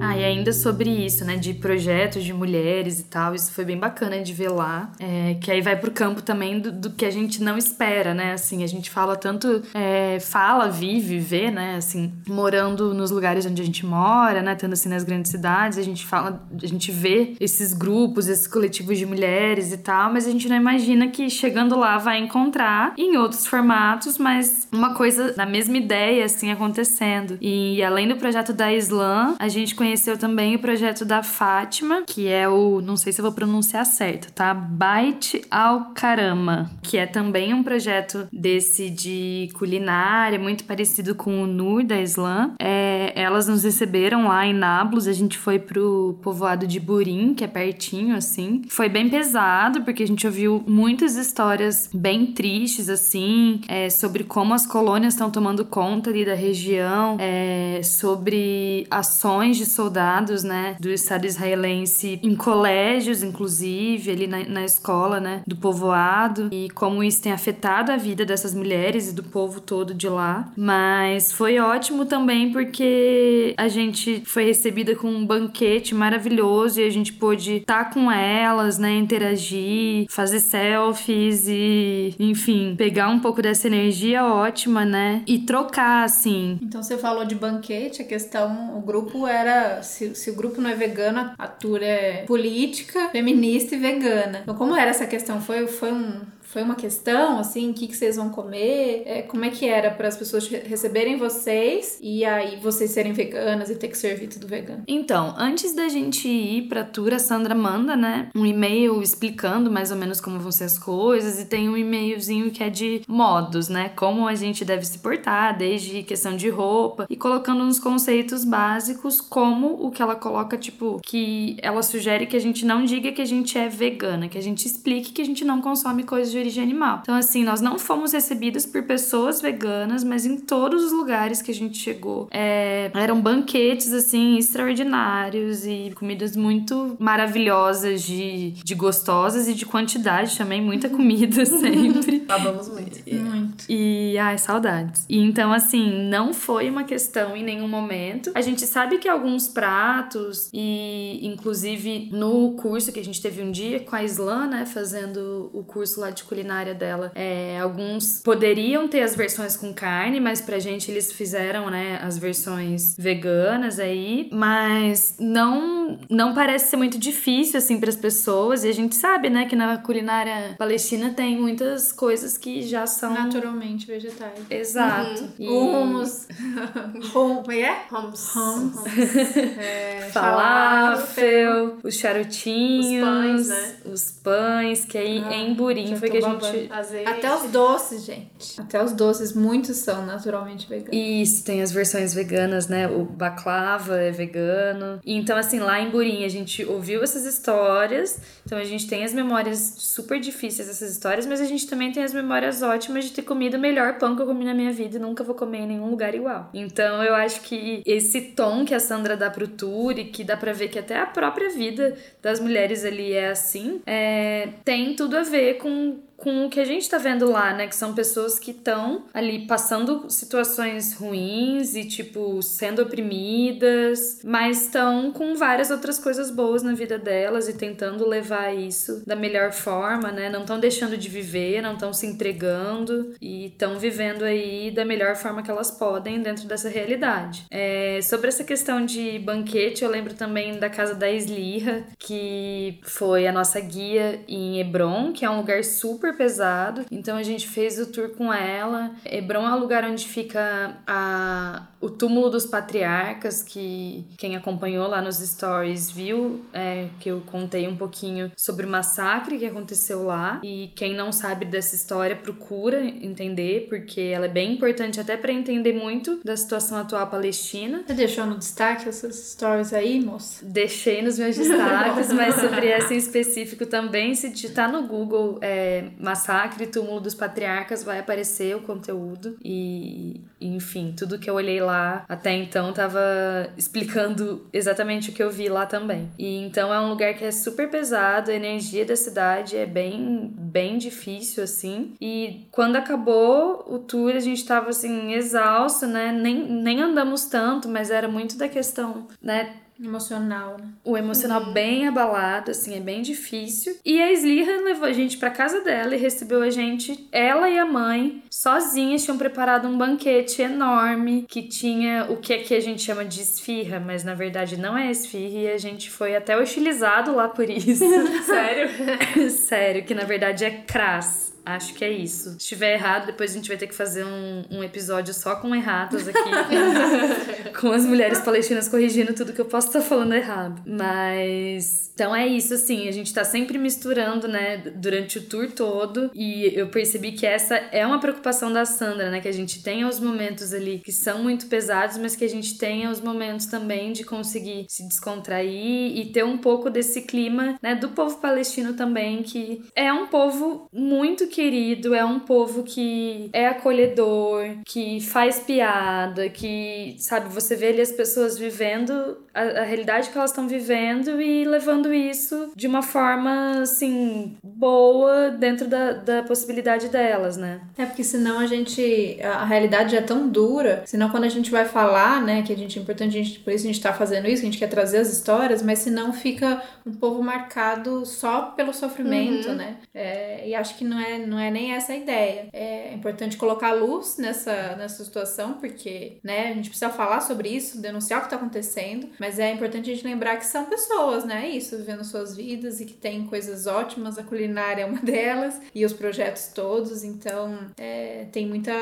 Ah, e ainda sobre isso, né, de projetos de mulheres e tal, isso foi bem bacana de ver lá, é, que aí vai pro campo também do, do, que a gente não espera, né, assim, a gente fala tanto, é, fala, vive, vê, né, assim, morando nos lugares onde a gente mora, né, tendo assim nas grandes cidades, a gente fala, a gente vê esses grupos, esses coletivos de mulheres e tal, mas a gente não imagina que chegando lá vai encontrar em outros formatos, mas uma coisa da mesma ideia, assim, acontecendo. E além do projeto da Islã, a gente conhece conheceu também o projeto da Fátima, que é o, não sei se eu vou pronunciar certo, tá? Bait al Karama, que é também um projeto desse de culinária, muito parecido com o Nur da Islã. É, elas nos receberam lá em Nablus, a gente foi pro povoado de Burim, que é pertinho, assim. Foi bem pesado, porque a gente ouviu muitas histórias bem tristes, assim, é, sobre como as colônias estão tomando conta ali da região, é, sobre ações de soldados, né, do Estado israelense em colégios, inclusive, ali na, na escola, né, do povoado, e como isso tem afetado a vida dessas mulheres e do povo todo de lá. Mas foi ótimo também porque a gente foi recebida com um banquete maravilhoso e a gente pôde estar tá com elas, né, interagir, fazer selfies e, enfim, pegar um pouco dessa energia ótima, né, e trocar, assim. Então você falou de banquete, a questão, o grupo era se, se o grupo não é vegano, a tour é política, feminista e vegana. Então, como era essa questão? Foi, foi um foi uma questão, assim, o que, que vocês vão comer? É, como é que era para as pessoas receberem vocês e aí vocês serem veganas e ter que servir tudo vegano? Então, antes da gente ir pra tour, a Sandra manda, né, um e-mail explicando mais ou menos como vão ser as coisas e tem um e-mailzinho que é de modos, né, como a gente deve se portar, desde questão de roupa e colocando uns conceitos básicos, como o que ela coloca, tipo, que ela sugere que a gente não diga que a gente é vegana, que a gente explique que a gente não consome coisas de origem animal. Então, assim, nós não fomos recebidos por pessoas veganas, mas em todos os lugares que a gente chegou é, eram banquetes, assim, extraordinários e comidas muito maravilhosas, de, de gostosas e de quantidade também, muita comida [laughs] sempre. [laughs] Babamos muito. Muito. E, ai, saudades. E então, assim, não foi uma questão em nenhum momento. A gente sabe que alguns pratos, e inclusive no curso que a gente teve um dia com a Islan, né, fazendo o curso lá de culinária dela, é, alguns poderiam ter as versões com carne, mas pra gente eles fizeram, né, as versões veganas aí, mas não não parece ser muito difícil assim para as pessoas, e a gente sabe, né, que na culinária palestina tem muitas coisas que já são Naturalmente vegetais. Exato. E- O hummus. [laughs] Hum, como é? Hummus. Hummus. [laughs] É, [laughs] falafel, os charutinhos, Os pães, né? os pães, que aí Ah, em Burim foi que a babando. gente Azeite. Até os doces, gente. Até os doces, muitos são naturalmente veganos. Isso, tem as versões veganas, né? O baklava é vegano. E então, assim, lá em Burim a gente ouviu essas histórias. Então a gente tem as memórias super difíceis dessas histórias, mas a gente também tem as memórias ótimas de ter comido o melhor pão que eu comi na minha vida e nunca vou comer em nenhum lugar igual. Então eu acho que esse tom que a Sandra dá pro tour e que dá pra ver que até a própria vida das mulheres ali é assim, é, tem tudo a ver com com o que a gente tá vendo lá, né? Que são pessoas que estão ali passando situações ruins e, tipo, sendo oprimidas, mas estão com várias outras coisas boas na vida delas e tentando levar isso da melhor forma, né? Não estão deixando de viver, não estão se entregando e estão vivendo aí da melhor forma que elas podem dentro dessa realidade. É, sobre essa questão de banquete, eu lembro também da casa da Esliha, que foi a nossa guia em Hebron, que é um lugar super pesado. Então a gente fez o tour com ela. Hebron é o lugar onde fica a, o túmulo dos patriarcas, que quem acompanhou lá nos stories viu é, que eu contei um pouquinho sobre o massacre que aconteceu lá. E quem não sabe dessa história procura entender, porque ela é bem importante até para entender muito da situação atual palestina. Você deixou no destaque essas stories aí, moça? Deixei nos meus destaques, [laughs] mas sobre essa em específico também, se digitar no Google é, Massacre Túmulo dos Patriarcas, vai aparecer o conteúdo. E, enfim, tudo que eu olhei lá até então tava explicando exatamente o que eu vi lá também. E então é um lugar que é super pesado, a energia da cidade é bem, bem difícil, assim. E quando acabou o tour, a gente tava assim, exausto, né? Nem, nem andamos tanto, mas era muito da questão, né? Emocional, né? o emocional bem abalado, assim, é bem difícil. E a Slirra levou a gente pra casa dela e recebeu a gente, ela e a mãe, sozinhas, tinham preparado um banquete enorme que tinha o que aqui a gente chama de esfirra, mas na verdade não é esfirra e a gente foi até hostilizado lá por isso. [laughs] Sério? [laughs] Sério, que na verdade é cras. Acho que é isso. Se estiver errado, depois a gente vai ter que fazer um, um episódio só com erratas aqui. [laughs] com as mulheres palestinas corrigindo tudo que eu posso estar falando errado. Mas. Então é isso, assim. A gente tá sempre misturando, né, durante o tour todo. E eu percebi que essa é uma preocupação da Sandra, né? Que a gente tenha os momentos ali que são muito pesados, mas que a gente tenha os momentos também de conseguir se descontrair e ter um pouco desse clima, né, do povo palestino também, que é um povo muito querido, é um povo que é acolhedor, que faz piada, que, sabe, você vê ali as pessoas vivendo a, a realidade que elas estão vivendo e levando isso de uma forma, assim, boa dentro da, da possibilidade delas, né? É porque senão a gente. A realidade é tão dura, senão quando a gente vai falar, né, que a gente é importante, a gente, por isso a gente tá fazendo isso, a gente quer trazer as histórias, mas senão fica um povo marcado só pelo sofrimento, né? É, e acho que não é, não é nem essa a ideia. É importante colocar luz nessa, nessa situação, porque, né, a gente precisa falar sobre isso, denunciar o que tá acontecendo, mas é importante a gente lembrar que são pessoas, né? É isso, vivendo suas vidas e que tem coisas ótimas, a culinária é uma [laughs] delas, e os projetos todos, então é, tem muita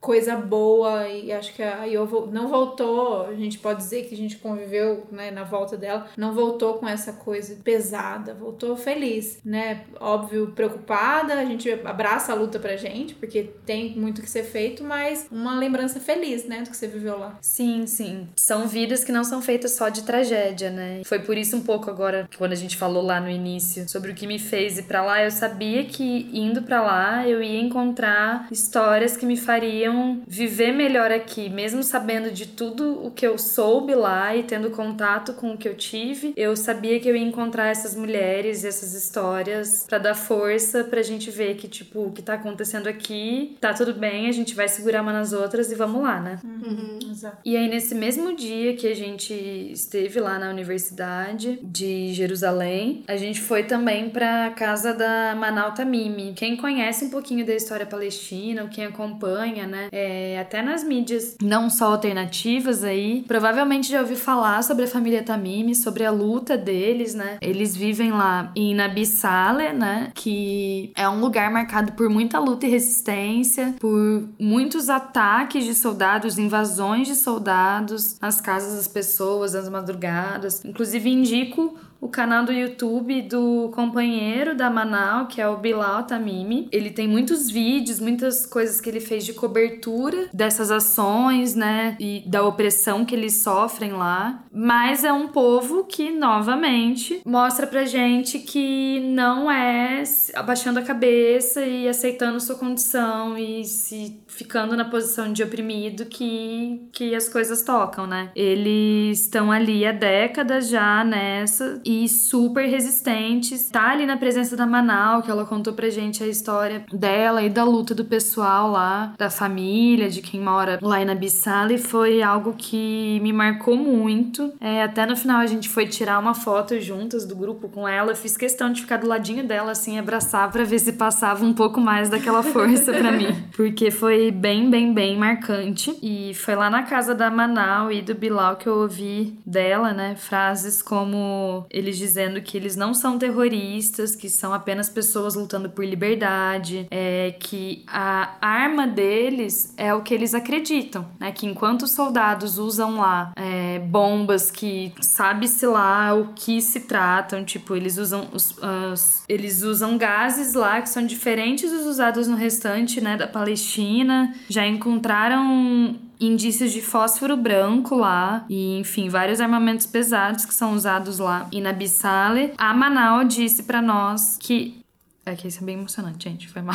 coisa boa e acho que a Io não voltou, a gente pode dizer que a gente conviveu né, na volta dela, não voltou com essa coisa pesada, voltou feliz, né? Óbvio, preocupada, a gente abraça a luta pra gente, porque tem muito que ser feito, mas uma lembrança feliz, né, do que você viveu lá. Sim, sim. São vidas que não são feitas só de tragédia, né? Foi por isso um pouco agora, quando a gente falou lá no início sobre o que me fez ir para lá, eu sabia que indo para lá eu ia encontrar histórias que me fariam viver melhor aqui, mesmo sabendo de tudo o que eu soube lá e tendo contato com o que eu tive, eu sabia que eu ia encontrar essas mulheres e essas histórias para dar força pra gente ver que tipo o que tá acontecendo aqui, tá tudo bem, a gente vai segurar uma nas outras e vamos lá, né? Uhum, exato. E aí nesse mesmo dia que a gente esteve lá na universidade de Jerusalém, a gente foi também para casa da Manauta Mimi. Quem conhece um pouquinho da história palestina, quem acompanha, né, é, até nas mídias não só alternativas aí, provavelmente já ouviu falar sobre a família Tamimi, sobre a luta deles, né? Eles vivem lá em Nabi Saleh, né, que é um lugar marcado por muita luta e resistência, por muitos ataques de soldados, invasões de soldados nas casas das pessoas, nas madrugadas. Inclusive indico o canal do YouTube do companheiro da Manal, que é o Bilal Tamimi. Ele tem muitos vídeos, muitas coisas que ele fez de cobertura dessas ações, né, e da opressão que eles sofrem lá. Mas é um povo que, novamente, mostra pra gente que não é abaixando a cabeça e aceitando sua condição e se ficando na posição de oprimido que, que as coisas tocam, né? Eles estão ali há décadas já nessa e super resistentes. Tá ali na presença da Manal, que ela contou pra gente a história dela e da luta do pessoal lá, da família, de quem mora lá em Nabissala, e foi algo que me marcou muito. É, até no final a gente foi tirar uma foto juntas do grupo com ela. Eu fiz questão de ficar do ladinho dela, assim, abraçar pra ver se passava um pouco mais daquela [laughs] força pra mim. Porque foi bem, bem, bem marcante. E foi lá na casa da Manal e do Bilal que eu ouvi dela, né, frases como eles dizendo que eles não são terroristas, que são apenas pessoas lutando por liberdade, é, que a arma deles é o que eles acreditam, né? Que enquanto os soldados usam lá é, bombas que sabe-se lá o que se tratam, tipo, eles usam os, os, eles usam gases lá que são diferentes dos usados no restante, né, da Palestina. Já encontraram indícios de fósforo branco lá e, enfim, vários armamentos pesados que são usados lá. E na Bissale, a Manal disse para nós que é que isso é bem emocionante, gente, foi mal.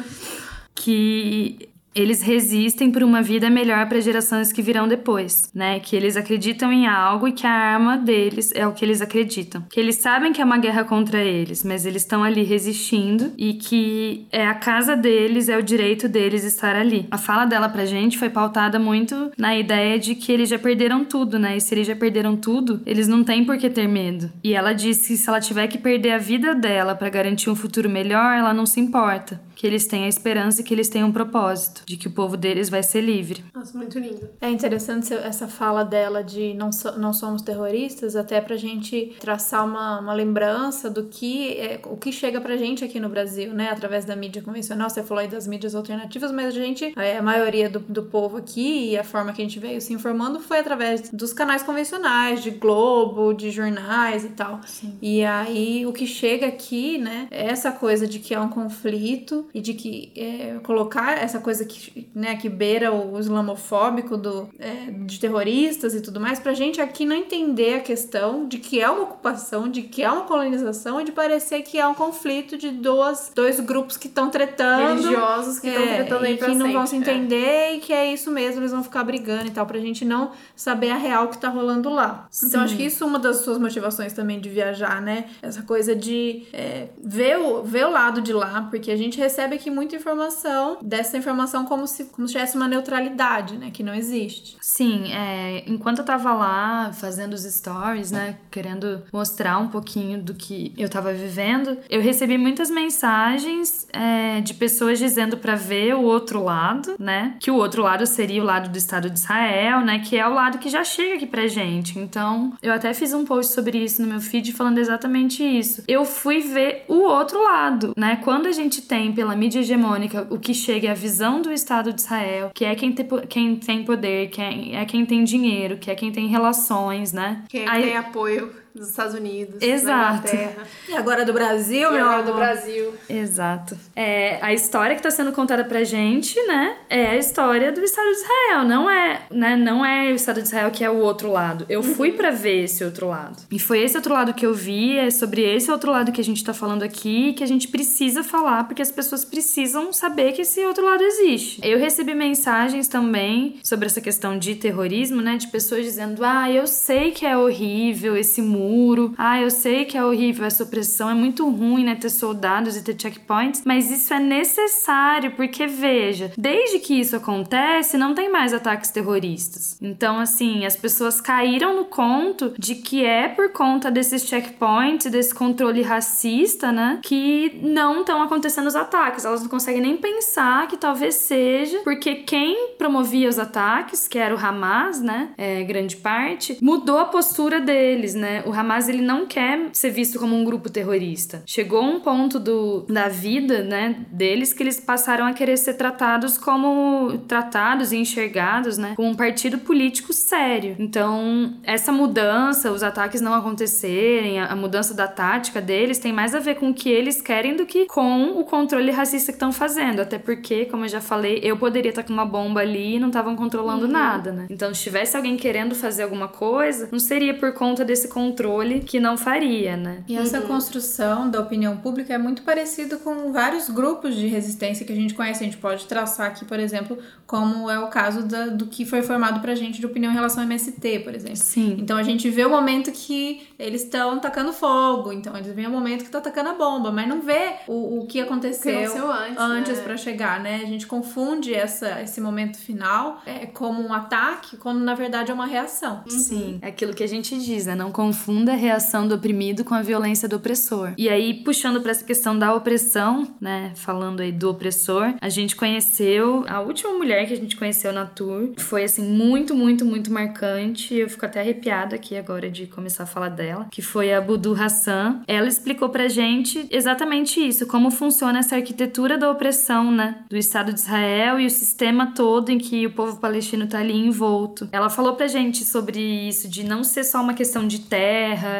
[laughs] que eles resistem por uma vida melhor para gerações que virão depois, né? Que eles acreditam em algo e que a arma deles é o que eles acreditam. Que eles sabem que é uma guerra contra eles, mas eles estão ali resistindo e que é a casa deles, é o direito deles estar ali. A fala dela pra gente foi pautada muito na ideia de que eles já perderam tudo, né? E se eles já perderam tudo, eles não têm por que ter medo. E ela disse que se ela tiver que perder a vida dela para garantir um futuro melhor, ela não se importa que eles têm a esperança e que eles têm um propósito, de que o povo deles vai ser livre. Nossa, muito lindo. É interessante essa fala dela de não, so, não somos terroristas, até pra gente traçar uma, uma lembrança do que é, o que chega pra gente aqui no Brasil, né? Através da mídia convencional. Você falou aí das mídias alternativas, mas a gente, a maioria do, do povo aqui e a forma que a gente veio se informando foi através dos canais convencionais, de Globo, de jornais e tal. Sim. E aí o que chega aqui, né? É essa coisa de que é um conflito e de que é, colocar essa coisa que, né, que beira o islamofóbico do, é, de terroristas e tudo mais, pra gente aqui não entender a questão de que é uma ocupação, de que é uma colonização e de parecer que é um conflito de duas, dois grupos que estão tretando. Religiosos que estão é, tretando aí e pra que sempre, não vão se entender é. e que é isso mesmo, eles vão ficar brigando e tal, pra gente não saber a real que tá rolando lá. Sim. Então acho que isso é uma das suas motivações também de viajar, né? Essa coisa de é, ver, o, ver o lado de lá, porque a gente recebe recebe aqui muita informação, dessa informação como se, como se tivesse uma neutralidade, né? Que não existe. Sim, é, enquanto eu tava lá fazendo os stories, né? Querendo mostrar um pouquinho do que eu tava vivendo, eu recebi muitas mensagens é, de pessoas dizendo para ver o outro lado, né? Que o outro lado seria o lado do Estado de Israel, né? Que é o lado que já chega aqui pra gente. Então, eu até fiz um post sobre isso no meu feed falando exatamente isso. Eu fui ver o outro lado, né? Quando a gente tem pela mídia hegemônica, o que chega é a visão do Estado de Israel, que é quem tem, quem tem poder, que é, é quem tem dinheiro, que é quem tem relações, né? Quem Aí, tem apoio dos Estados Unidos, Exato. da Inglaterra. E agora do Brasil, E meu agora amor. do Brasil. Exato. É, a história que está sendo contada pra gente, né, é a história do Estado de Israel. Não é, né, não é o Estado de Israel que é o outro lado. Eu fui pra ver esse outro lado. E foi esse outro lado que eu vi, é sobre esse outro lado que a gente tá falando aqui, que a gente precisa falar, porque as pessoas precisam saber que esse outro lado existe. Eu recebi mensagens também sobre essa questão de terrorismo, né, de pessoas dizendo: "Ah, eu sei que é horrível esse muro. Ah, eu sei que é horrível essa opressão, é muito ruim, né, ter soldados e ter checkpoints, mas isso é necessário, porque veja, desde que isso acontece, não tem mais ataques terroristas. Então, assim, as pessoas caíram no conto de que é por conta desses checkpoints, desse controle racista, né, que não estão acontecendo os ataques. Elas não conseguem nem pensar que talvez seja porque quem promovia os ataques, que era o Hamas, né, é, grande parte, mudou a postura deles, né? O Hamas ele não quer ser visto como um grupo terrorista. Chegou um ponto do, da vida, né, deles que eles passaram a querer ser tratados como tratados e enxergados, né, como um partido político sério. Então, essa mudança, os ataques não acontecerem, a, a mudança da tática deles tem mais a ver com o que eles querem do que com o controle racista que estão fazendo. Até porque, como eu já falei, eu poderia estar com uma bomba ali e não estavam controlando nada, né? Então, se tivesse alguém querendo fazer alguma coisa, não seria por conta desse controle que não faria, né? E essa construção da opinião pública é muito parecida com vários grupos de resistência que a gente conhece. A gente pode traçar aqui, por exemplo, como é o caso da- do que foi formado pra gente de opinião em relação ao MST, por exemplo. Sim. Então a gente vê o momento que eles estão tacando fogo, então eles veem o momento que tá tacando a bomba, mas não vê o, o que aconteceu, aconteceu antes, antes né? pra chegar, né? A gente confunde essa, esse momento final é, como um ataque, quando na verdade é uma reação. Sim, é aquilo que a gente diz, né? Não confunda a reação do oprimido com a violência do opressor. E aí, puxando pra essa questão da opressão, né? Falando aí do opressor, a gente conheceu a última mulher que a gente conheceu na tour. Foi assim, muito, muito, muito marcante. Eu fico até arrepiada aqui agora de começar a falar dela, que foi a Budu Hassan. Ela explicou pra gente exatamente isso, como funciona essa arquitetura da opressão, né? Do Estado de Israel e o sistema todo em que o povo palestino tá ali envolto. Ela falou pra gente sobre isso, de não ser só uma questão de terra,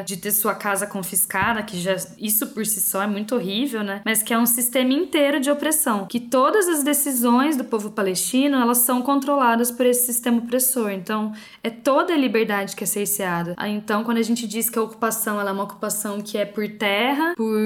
de ter sua casa confiscada, que já isso por si só é muito horrível, né? Mas que é um sistema inteiro de opressão, que todas as decisões do povo palestino, elas são controladas por esse sistema opressor. Então, é toda a liberdade que é cerceada. Então, quando a gente diz que a ocupação ela é uma ocupação que é por terra, por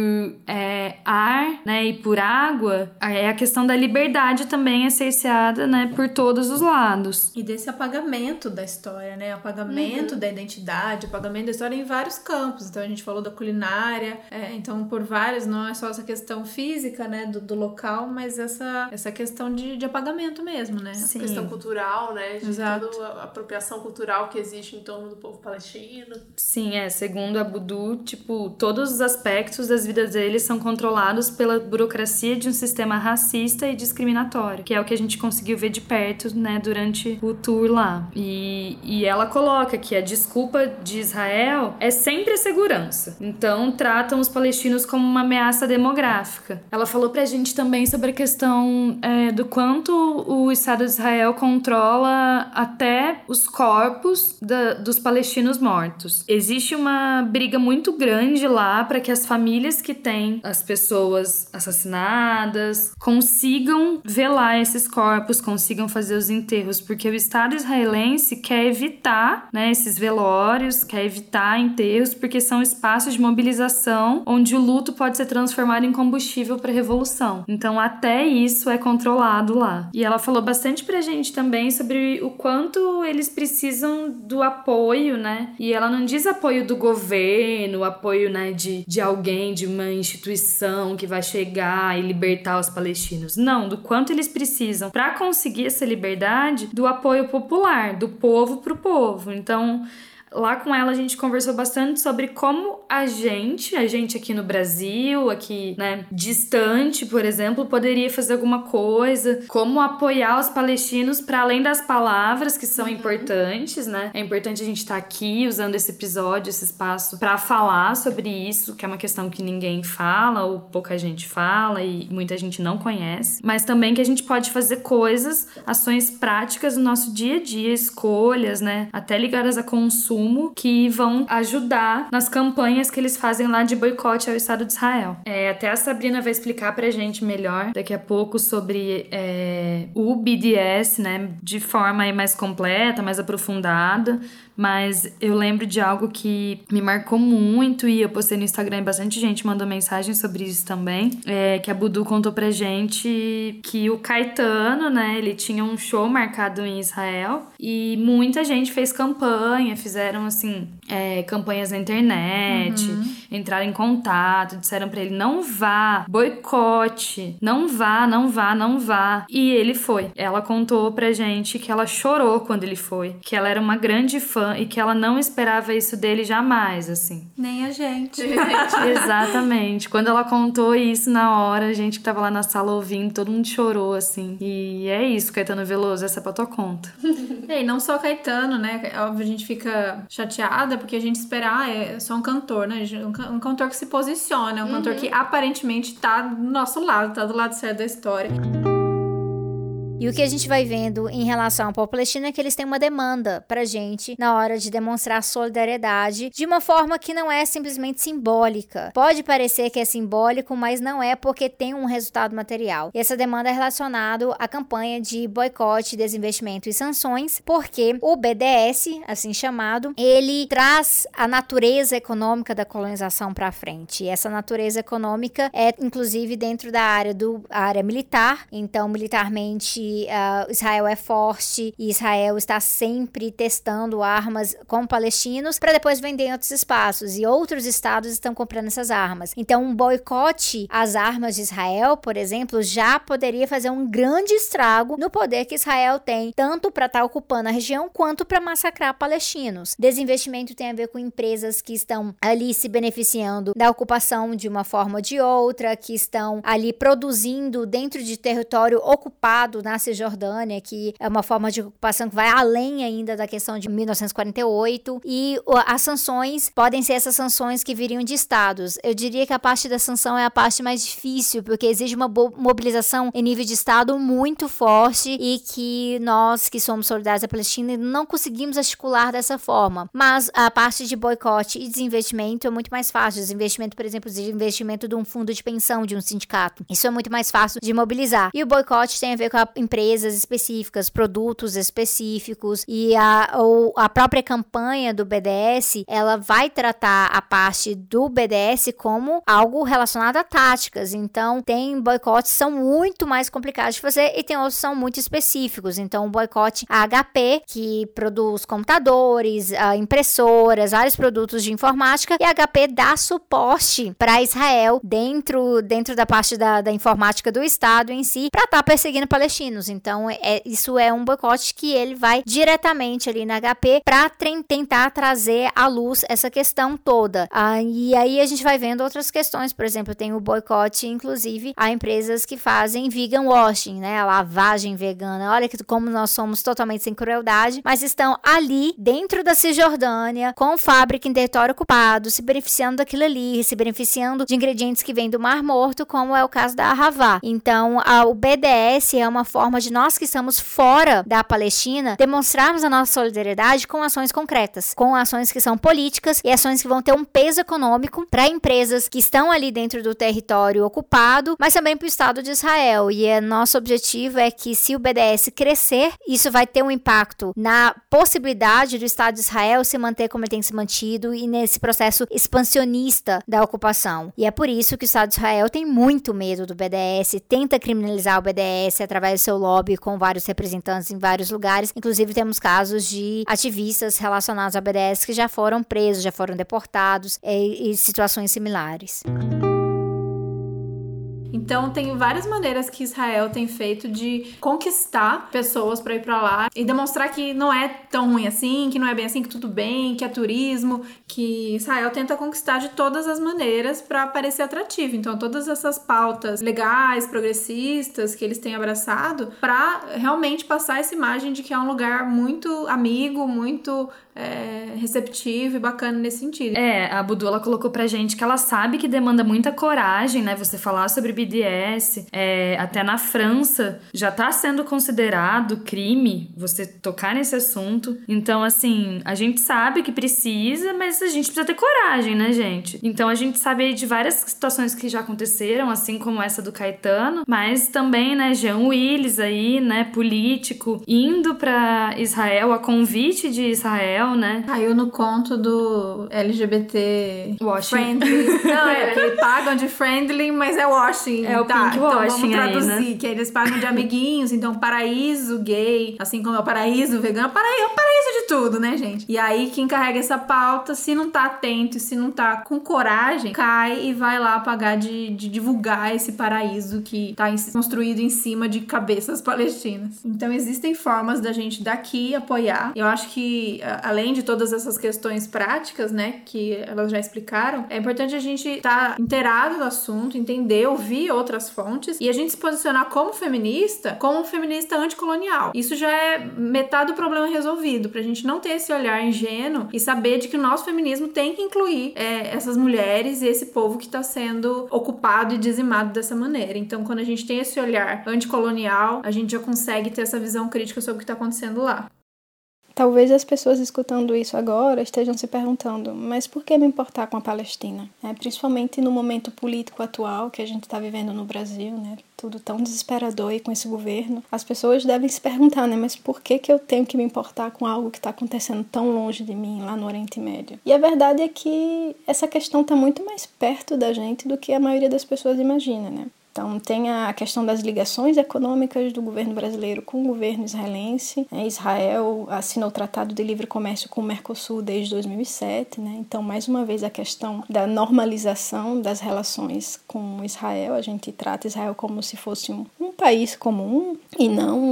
é, ar, né, e por água, é a questão da liberdade também é cerceada, né, por todos os lados. E desse apagamento da história, né? Apagamento da identidade, apagamento da história em vários campos. Então a gente falou da culinária, é, então por vários, não é só essa questão física, né, do, do local, mas essa, essa questão de, de apagamento mesmo, né? Sim. Questão cultural, né? De Exato. toda a apropriação cultural que existe em torno do povo palestino. Sim, é. Segundo a Budu, tipo, todos os aspectos das vidas deles são controlados pela burocracia de um sistema racista e discriminatório, que é o que a gente conseguiu ver de perto, né, durante o tour lá. E, e ela coloca que a desculpa de Israel é sempre a segurança. Então, tratam os palestinos como uma ameaça demográfica. Ela falou pra gente também sobre a questão é, do quanto o Estado de Israel controla até os corpos da- dos palestinos mortos. Existe uma briga muito grande lá para que as famílias que têm as pessoas assassinadas consigam velar esses corpos, consigam fazer os enterros, porque o Estado israelense quer evitar né, esses velórios, quer evitar enterros, porque são espaços de mobilização onde o luto pode ser transformado em combustível para a revolução. Então, até isso é controlado lá. E ela falou bastante pra gente também sobre o quanto eles precisam do apoio, né? E ela não diz apoio do governo, apoio, né, de, de alguém, de uma instituição que vai chegar e libertar os palestinos. Não, do quanto eles precisam para conseguir essa liberdade do apoio popular, do povo pro povo. Então, Lá com ela a gente conversou bastante sobre como a gente, a gente aqui no Brasil, aqui, né, distante, por exemplo, poderia fazer alguma coisa, como apoiar os palestinos para além das palavras que são importantes, né? É importante a gente estar aqui usando esse episódio, esse espaço para falar sobre isso, que é uma questão que ninguém fala ou pouca gente fala e muita gente não conhece, mas também que a gente pode fazer coisas, ações práticas no nosso dia a dia, escolhas, né, até ligadas a consumo consumo que vão ajudar nas campanhas que eles fazem lá de boicote ao Estado de Israel. É, até a Sabrina vai explicar pra gente melhor daqui a pouco sobre é, o BDS, né, de forma mais completa, mais aprofundada, mas eu lembro de algo que me marcou muito e eu postei no Instagram e bastante gente mandou mensagem sobre isso também. É que a Budu contou pra gente que o Caetano, né, ele tinha um show marcado em Israel e muita gente fez campanha, fizeram assim, é, campanhas na internet, uhum. entraram em contato, disseram para ele: não vá, boicote, não vá, não vá, não vá. E ele foi. Ela contou pra gente que ela chorou quando ele foi, que ela era uma grande fã e que ela não esperava isso dele jamais, assim. Nem a gente. [laughs] Exatamente. Quando ela contou isso na hora, a gente que tava lá na sala ouvindo, todo mundo chorou, assim. E é isso, Caetano Veloso, essa é pra tua conta. [laughs] e não só Caetano, né? Óbvio, a gente fica chateada porque a gente espera, ah, é só um cantor, né? Um cantor que se posiciona, um uhum. cantor que aparentemente tá do nosso lado, tá do lado certo da história. E o que a gente vai vendo em relação ao povo palestino é que eles têm uma demanda pra gente na hora de demonstrar solidariedade de uma forma que não é simplesmente simbólica. Pode parecer que é simbólico, mas não é porque tem um resultado material. E essa demanda é relacionada à campanha de boicote, desinvestimento e sanções, porque o BDS, assim chamado, ele traz a natureza econômica da colonização para frente. E essa natureza econômica é inclusive dentro da área do área militar, então militarmente uh, Israel é forte e Israel está sempre testando armas com palestinos para depois vender em outros espaços e outros estados estão comprando essas armas. Então, um boicote às armas de Israel, por exemplo, já poderia fazer um grande estrago no poder que Israel tem, tanto para estar tá ocupando a região quanto para massacrar palestinos. Desinvestimento tem a ver com empresas que estão ali se beneficiando da ocupação de uma forma ou de outra, que estão ali produzindo dentro de território ocupado na Cisjordânia, que é uma forma de ocupação que vai além ainda da questão de 1948. E as sanções podem ser essas sanções que viriam de estados. Eu diria que a parte da sanção é a parte mais difícil, porque exige uma mobilização em nível de estado muito forte e que nós, que somos solidários à Palestina, não conseguimos articular dessa forma. Mas a parte de boicote e desinvestimento é muito mais fácil. Desinvestimento, por exemplo, desinvestimento de um fundo de pensão de um sindicato. Isso é muito mais fácil de mobilizar. E o boicote tem a ver com a empresas específicas, produtos específicos e a, ou a própria campanha do BDS, ela vai tratar a parte do BDS como algo relacionado a táticas. Então, tem boicotes que são muito mais complicados de fazer e tem outros que são muito específicos. Então, o boicote a HP, que produz computadores, impressoras, vários produtos de informática, e a HP dá suporte para Israel dentro, dentro da parte da, da informática do Estado em si, para estar tá perseguindo palestinos anos. Então, é, isso é um boicote que ele vai diretamente ali na HP para tentar trazer à luz essa questão toda. Ah, e aí a gente vai vendo outras questões, por exemplo, tem o boicote, inclusive, a empresas que fazem vegan washing, né? A lavagem vegana. Olha que como nós somos totalmente sem crueldade, mas estão ali dentro da Cisjordânia, com fábrica em território ocupado, se beneficiando daquilo ali, se beneficiando de ingredientes que vêm do Mar Morto, como é o caso da Arravá. Então, a, o BDS é uma forma forma de nós que estamos fora da Palestina demonstrarmos a nossa solidariedade com ações concretas, com ações que são políticas e ações que vão ter um peso econômico para empresas que estão ali dentro do território ocupado, mas também para o Estado de Israel. E é, nosso objetivo é que se o BDS crescer, isso vai ter um impacto na possibilidade do Estado de Israel se manter como ele tem se mantido e nesse processo expansionista da ocupação. E é por isso que o Estado de Israel tem muito medo do BDS, tenta criminalizar o BDS através do seu lobby com vários representantes em vários lugares. Inclusive, temos casos de ativistas relacionados ao BDS que já foram presos, já foram deportados e, e situações similares. Então tem várias maneiras que Israel tem feito de conquistar pessoas para ir para lá e demonstrar que não é tão ruim assim, que não é bem assim, que tudo bem, que é turismo, que Israel tenta conquistar de todas as maneiras para parecer atrativo. Então todas essas pautas legais, progressistas que eles têm abraçado para realmente passar essa imagem de que é um lugar muito amigo, muito é, receptivo e bacana nesse sentido. É, a Budu ela colocou pra gente que ela sabe que demanda muita coragem, né? Você falar sobre BDS. É, até na França já tá sendo considerado crime você tocar nesse assunto. Então, assim, a gente sabe que precisa, mas a gente precisa ter coragem, né, gente? Então a gente sabe de várias situações que já aconteceram, assim como essa do Caetano, mas também, né, Jean Willis aí, né, político, indo para Israel a convite de Israel, né? Caiu no conto do LGBT Washing. friendly. Não, é que pagam de friendly, mas é washing. É o tá, pink então washing vamos aí, traduzir, né? que eles pagam de amiguinhos, então paraíso gay, assim como é o paraíso vegano, paraíso, é paraíso de tudo, né, gente? E aí quem carrega essa pauta, se não tá atento, se não tá com coragem, cai e vai lá pagar de, de divulgar esse paraíso que tá em- construído em cima de cabeças palestinas. Então existem formas da gente daqui apoiar. Eu acho que a- além de todas essas questões práticas, né, que elas já explicaram, é importante a gente estar inteirado do assunto, entender, ouvir outras fontes e a gente se posicionar como feminista, como feminista anticolonial. Isso já é metade do problema resolvido, pra gente não ter esse olhar ingênuo e saber de que o nosso feminismo tem que incluir é, essas mulheres e esse povo que está sendo ocupado e dizimado dessa maneira. Então, quando a gente tem esse olhar anticolonial, a gente já consegue ter essa visão crítica sobre o que está acontecendo lá. Talvez as pessoas escutando isso agora estejam se perguntando, mas por que me importar com a Palestina? É, principalmente no momento político atual que a gente está vivendo no Brasil, né? Tudo tão desesperador e com esse governo. As pessoas devem se perguntar, né? Mas por que, que eu tenho que me importar com algo que está acontecendo tão longe de mim, lá no Oriente Médio? E a verdade é que essa questão está muito mais perto da gente do que a maioria das pessoas imagina, né? Então, tem a questão das ligações econômicas do governo brasileiro com o governo israelense. né? Israel assinou o Tratado de Livre Comércio com o Mercosul desde 2007. Né? Então, mais uma vez, a questão da normalização das relações com Israel. A gente trata Israel como se fosse um, um país comum e não é,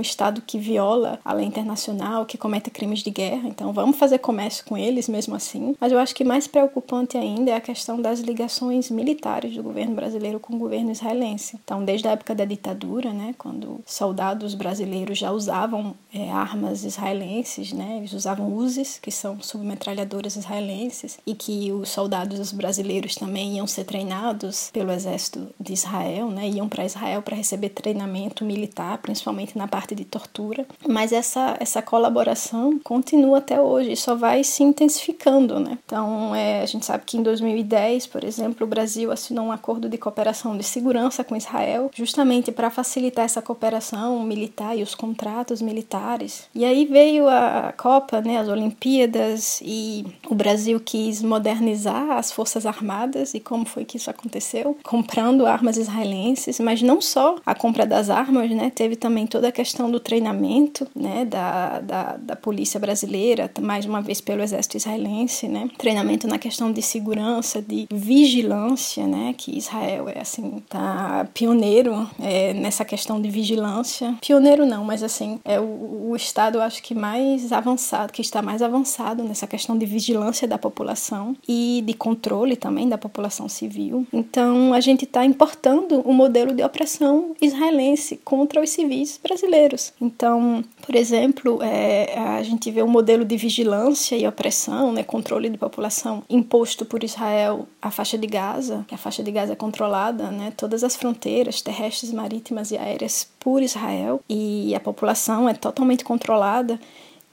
um, Estado que viola a lei internacional, que comete crimes de guerra. Então, vamos fazer comércio com eles mesmo assim. Mas eu acho que mais preocupante ainda é a questão das ligações militares do governo brasileiro com o governo israelense. Então, desde a época da ditadura, né, quando soldados brasileiros já usavam é, armas israelenses, né, eles usavam Uzis, que são submetralhadoras israelenses, e que os soldados brasileiros também iam ser treinados pelo exército de Israel, né, iam para Israel para receber treinamento militar, principalmente na parte de tortura. Mas essa, essa colaboração continua até hoje e só vai se intensificando, né. Então, é, a gente sabe que em 2010, por exemplo, o Brasil assinou um acordo de cooperação de segurança com Israel, justamente para facilitar essa cooperação militar e os contratos militares. E aí veio a Copa, né, as Olimpíadas, e o Brasil quis modernizar as Forças Armadas. E como foi que isso aconteceu? Comprando armas israelenses, mas não só a compra das armas, né, teve também toda a questão do treinamento né, da, da, da polícia brasileira, mais uma vez pelo exército israelense, né, treinamento na questão de segurança, de vigilância, né, que Israel é assim, tá pioneiro é, nessa questão de vigilância. Pioneiro não, mas assim, é o, o estado, acho que mais avançado, que está mais avançado nessa questão de vigilância da população e de controle também da população civil. Então, a gente está importando o modelo de opressão israelense contra os civis brasileiros. Então, por exemplo, é, a gente vê um modelo de vigilância e opressão, né, controle de população imposto por Israel à faixa de Gaza, que a faixa de Gaza é controlada, né, todas as fronteiras terrestres, marítimas e aéreas por Israel e a população é totalmente controlada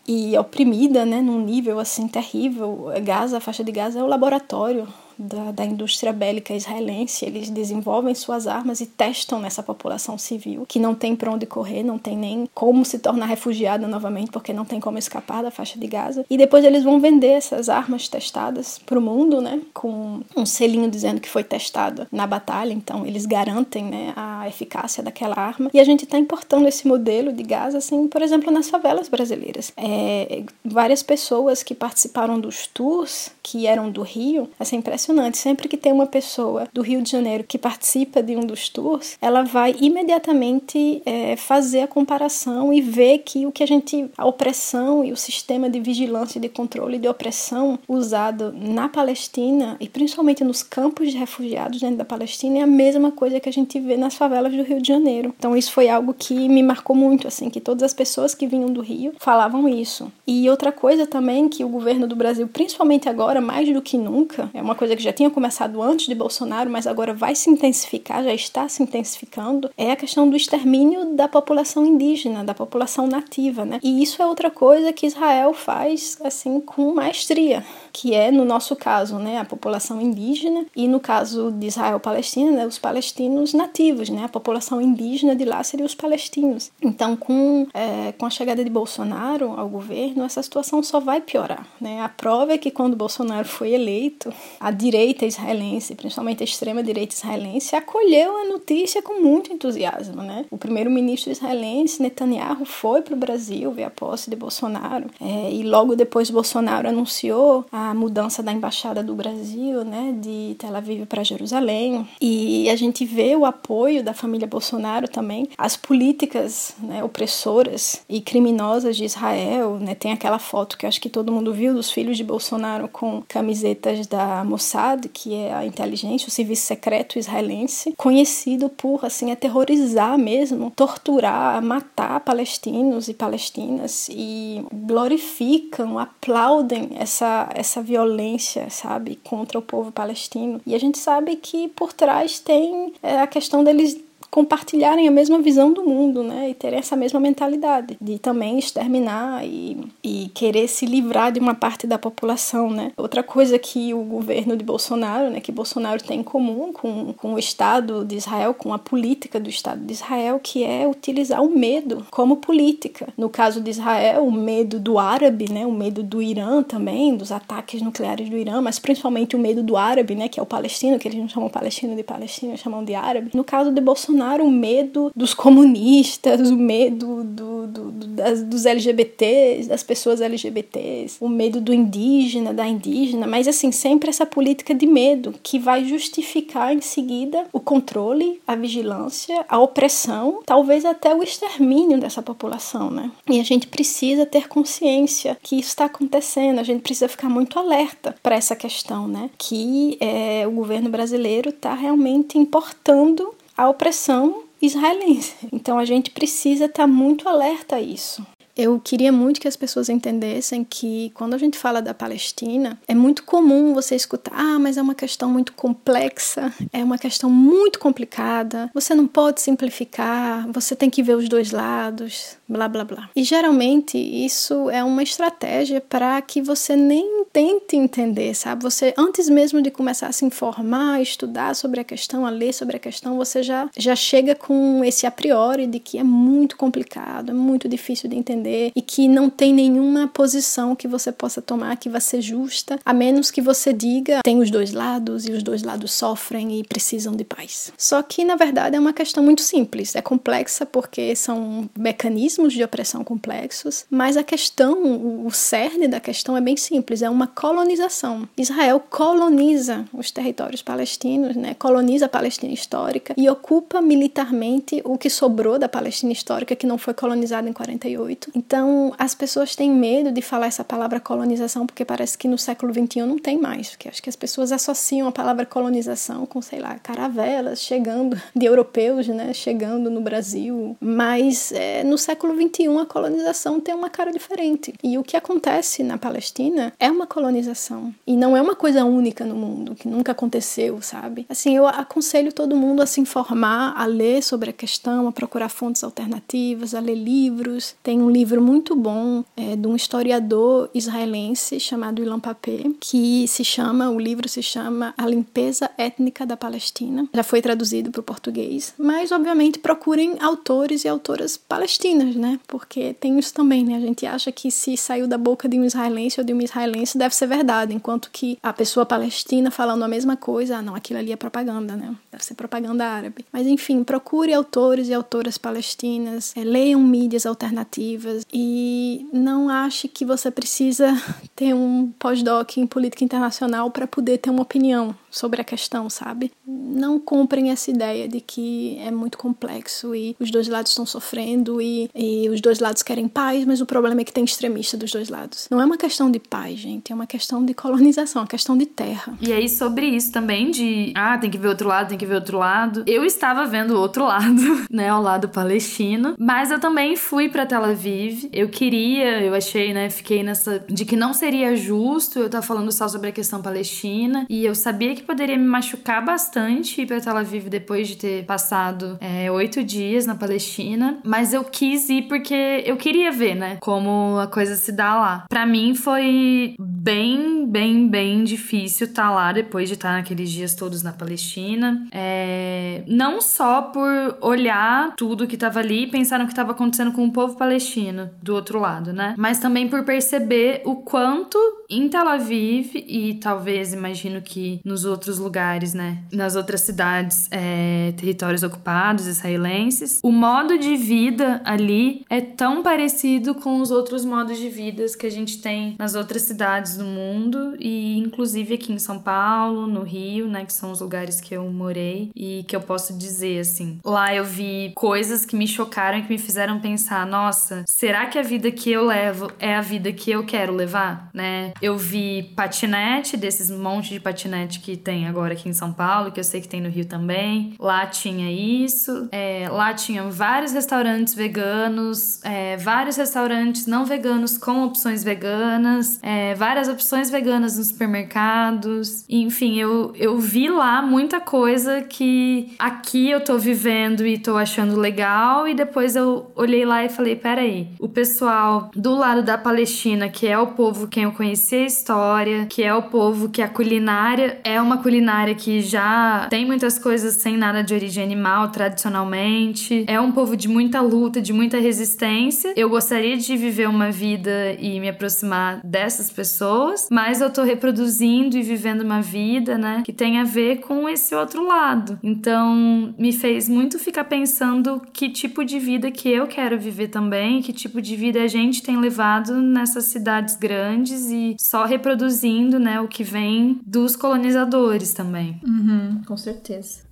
e oprimida, né, num nível assim terrível. Gaza, a faixa de Gaza é o laboratório da, da indústria bélica israelense. Eles desenvolvem suas armas e testam nessa população civil que não tem para onde correr, não tem nem como se tornar refugiada novamente, porque não tem como escapar da faixa de Gaza. E depois eles vão vender essas armas testadas para o mundo, né, com um selinho dizendo que foi testada na batalha. Então eles garantem, né, a eficácia daquela arma. E a gente está importando esse modelo de Gaza, assim, por exemplo, nas favelas brasileiras. É, várias pessoas que participaram dos tours que eram do Rio, essa impressão impressionante. Sempre que tem uma pessoa do Rio de Janeiro que participa de um dos tours, ela vai imediatamente é, fazer a comparação e ver que o que a gente, a opressão e o sistema de vigilância e de controle de opressão usado na Palestina e principalmente nos campos de refugiados dentro da Palestina é a mesma coisa que a gente vê nas favelas do Rio de Janeiro. Então isso foi algo que me marcou muito, assim, que todas as pessoas que vinham do Rio falavam isso. E outra coisa também que o governo do Brasil, principalmente agora, mais do que nunca, é uma coisa que já tinha começado antes de Bolsonaro, mas agora vai se intensificar, já está se intensificando, é a questão do extermínio da população indígena, da população nativa, né? E isso é outra coisa que Israel faz assim com maestria, que é no nosso caso, né, a população indígena e no caso de Israel-Palestina, né, os palestinos nativos, né, a população indígena de lá seria os palestinos. Então, com é, com a chegada de Bolsonaro ao governo, essa situação só vai piorar, né? A prova é que quando Bolsonaro foi eleito, a direita israelense, principalmente a extrema direita israelense, acolheu a notícia com muito entusiasmo, né? O primeiro-ministro israelense Netanyahu foi para o Brasil ver a posse de Bolsonaro é, e logo depois Bolsonaro anunciou a mudança da embaixada do Brasil, né, de Tel Aviv para Jerusalém e a gente vê o apoio da família Bolsonaro também às políticas né, opressoras e criminosas de Israel, né? Tem aquela foto que acho que todo mundo viu dos filhos de Bolsonaro com camisetas da Mossad, que é a inteligência, o serviço secreto israelense, conhecido por assim aterrorizar mesmo, torturar, matar palestinos e palestinas e glorificam, aplaudem essa essa violência, sabe, contra o povo palestino. E a gente sabe que por trás tem é, a questão deles compartilharem a mesma visão do mundo, né? E terem essa mesma mentalidade de também exterminar e, e querer se livrar de uma parte da população, né? Outra coisa que o governo de Bolsonaro, né, que Bolsonaro tem em comum com, com o Estado de Israel, com a política do Estado de Israel, que é utilizar o medo como política. No caso de Israel, o medo do árabe, né? O medo do Irã também, dos ataques nucleares do Irã, mas principalmente o medo do árabe, né? Que é o palestino, que eles não chamam palestino de palestino, chamam de árabe. No caso de Bolsonaro O medo dos comunistas, o medo do, do, do, das, dos LGBTs, das pessoas LGBTs, o medo do indígena, da indígena, mas assim, sempre essa política de medo que vai justificar em seguida o controle, a vigilância, a opressão, talvez até o extermínio dessa população, né? E a gente precisa ter consciência que isso está acontecendo, a gente precisa ficar muito alerta para essa questão, né? Que é, o governo brasileiro está realmente importando a opressão israelense. Então a gente precisa estar tá muito alerta a isso. Eu queria muito que as pessoas entendessem que quando a gente fala da Palestina, é muito comum você escutar: ah, mas é uma questão muito complexa, é uma questão muito complicada, você não pode simplificar, você tem que ver os dois lados, blá blá blá. E geralmente isso é uma estratégia para que você nem tente entender, sabe? Você, antes mesmo de começar a se informar, a estudar sobre a questão, a ler sobre a questão, você já, já chega com esse a priori de que é muito complicado, é muito difícil de entender e que não tem nenhuma posição que você possa tomar que vai ser justa, a menos que você diga tem os dois lados e os dois lados sofrem e precisam de paz. Só que na verdade é uma questão muito simples, é complexa porque são mecanismos de opressão complexos, mas a questão, o cerne da questão é bem simples, é uma colonização. Israel coloniza os territórios palestinos, né? Coloniza a Palestina histórica e ocupa militarmente o que sobrou da Palestina histórica que não foi colonizada em 48 então, as pessoas têm medo de falar essa palavra colonização porque parece que no século XXI não tem mais, porque acho que as pessoas associam a palavra colonização com, sei lá, caravelas chegando, de europeus, né, chegando no Brasil. Mas é, no século XXI a colonização tem uma cara diferente. E o que acontece na Palestina é uma colonização. E não é uma coisa única no mundo, que nunca aconteceu, sabe? Assim, eu aconselho todo mundo a se informar, a ler sobre a questão, a procurar fontes alternativas, a ler livros. Tem um livro muito bom é, de um historiador israelense chamado Ilan Papé, que se chama, o livro se chama A Limpeza Étnica da Palestina. Já foi traduzido para o português, mas obviamente procurem autores e autoras palestinas, né? Porque tem isso também, né? A gente acha que se saiu da boca de um israelense ou de uma israelense deve ser verdade, enquanto que a pessoa palestina falando a mesma coisa, ah, não, aquilo ali é propaganda, né? Deve ser propaganda árabe. Mas enfim, procure autores e autoras palestinas, é, leiam mídias alternativas e não ache que você precisa [laughs] ter um pós-doc em política internacional para poder ter uma opinião sobre a questão, sabe? Não comprem essa ideia de que é muito complexo e os dois lados estão sofrendo e, e os dois lados querem paz, mas o problema é que tem extremista dos dois lados. Não é uma questão de paz, gente, é uma questão de colonização, é uma questão de terra. E aí, sobre isso também, de ah, tem que ver outro lado, tem que ver outro lado. Eu estava vendo o outro lado, [laughs] né? O lado palestino. Mas eu também fui para Tel Aviv. Eu queria, eu achei, né? Fiquei nessa. de que não seria justo eu estar falando só sobre a questão palestina. E eu sabia que poderia me machucar bastante ir pra Tel Aviv depois de ter passado é, oito dias na Palestina. Mas eu quis ir porque eu queria ver, né? Como a coisa se dá lá. Para mim foi bem, bem, bem difícil estar tá lá depois de estar tá naqueles dias todos na Palestina. É, não só por olhar tudo que tava ali e pensar no que estava acontecendo com o povo palestino do outro lado, né? Mas também por perceber o quanto em Tel Aviv e talvez imagino que nos outros lugares, né? Nas outras cidades, é, territórios ocupados israelenses, o modo de vida ali é tão parecido com os outros modos de vida que a gente tem nas outras cidades do mundo e inclusive aqui em São Paulo, no Rio, né? Que são os lugares que eu morei e que eu posso dizer assim. Lá eu vi coisas que me chocaram e que me fizeram pensar: nossa, será que a vida que eu levo é a vida que eu quero levar, né? Eu vi patinete, desses monte de patinete que tem agora aqui em São Paulo, que eu sei que tem no Rio também. Lá tinha isso. É, lá tinham vários restaurantes veganos, é, vários restaurantes não veganos com opções veganas, é, várias opções veganas nos supermercados. Enfim, eu, eu vi lá muita coisa que aqui eu tô vivendo e tô achando legal, e depois eu olhei lá e falei: peraí, o pessoal do lado da Palestina, que é o povo quem eu conheci a história, que é o povo que a culinária é uma culinária que já tem muitas coisas sem nada de origem animal tradicionalmente. É um povo de muita luta, de muita resistência. Eu gostaria de viver uma vida e me aproximar dessas pessoas, mas eu tô reproduzindo e vivendo uma vida, né, que tem a ver com esse outro lado. Então, me fez muito ficar pensando que tipo de vida que eu quero viver também, que tipo de vida a gente tem levado nessas cidades grandes e só reproduzindo, né, o que vem dos colonizadores também. Uhum, com certeza.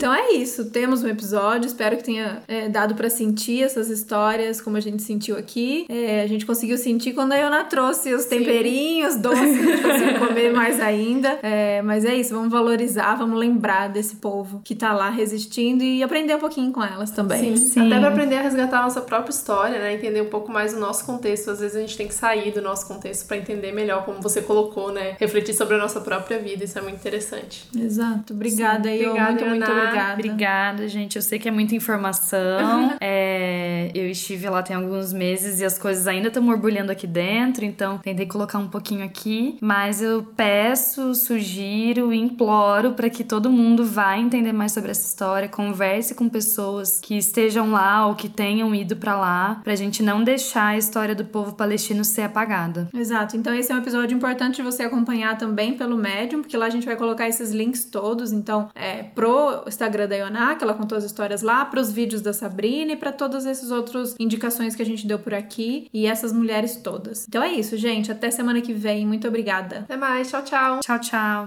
Então é isso, temos um episódio. Espero que tenha é, dado para sentir essas histórias como a gente sentiu aqui. É, a gente conseguiu sentir quando a Iona trouxe os Sim. temperinhos doces, a gente conseguiu comer mais ainda. É, mas é isso, vamos valorizar, vamos lembrar desse povo que tá lá resistindo e aprender um pouquinho com elas também. Sim, Sim. até pra aprender a resgatar a nossa própria história, né? Entender um pouco mais o nosso contexto. Às vezes a gente tem que sair do nosso contexto para entender melhor, como você colocou, né? Refletir sobre a nossa própria vida. Isso é muito interessante. Exato. Obrigada, Sim. Obrigada, muito, muito obrigada. Obrigada. Obrigada, gente. Eu sei que é muita informação. [laughs] é, eu estive lá tem alguns meses e as coisas ainda estão borbulhando aqui dentro, então tentei colocar um pouquinho aqui. Mas eu peço, sugiro, imploro para que todo mundo vá entender mais sobre essa história, converse com pessoas que estejam lá ou que tenham ido para lá, pra gente não deixar a história do povo palestino ser apagada. Exato. Então esse é um episódio importante de você acompanhar também pelo Medium, porque lá a gente vai colocar esses links todos. Então, é, pro Instagram da Ioná, que ela contou as histórias lá, para os vídeos da Sabrina e para todas essas outras indicações que a gente deu por aqui e essas mulheres todas. Então é isso, gente. Até semana que vem. Muito obrigada. Até mais. Tchau, tchau. Tchau, tchau.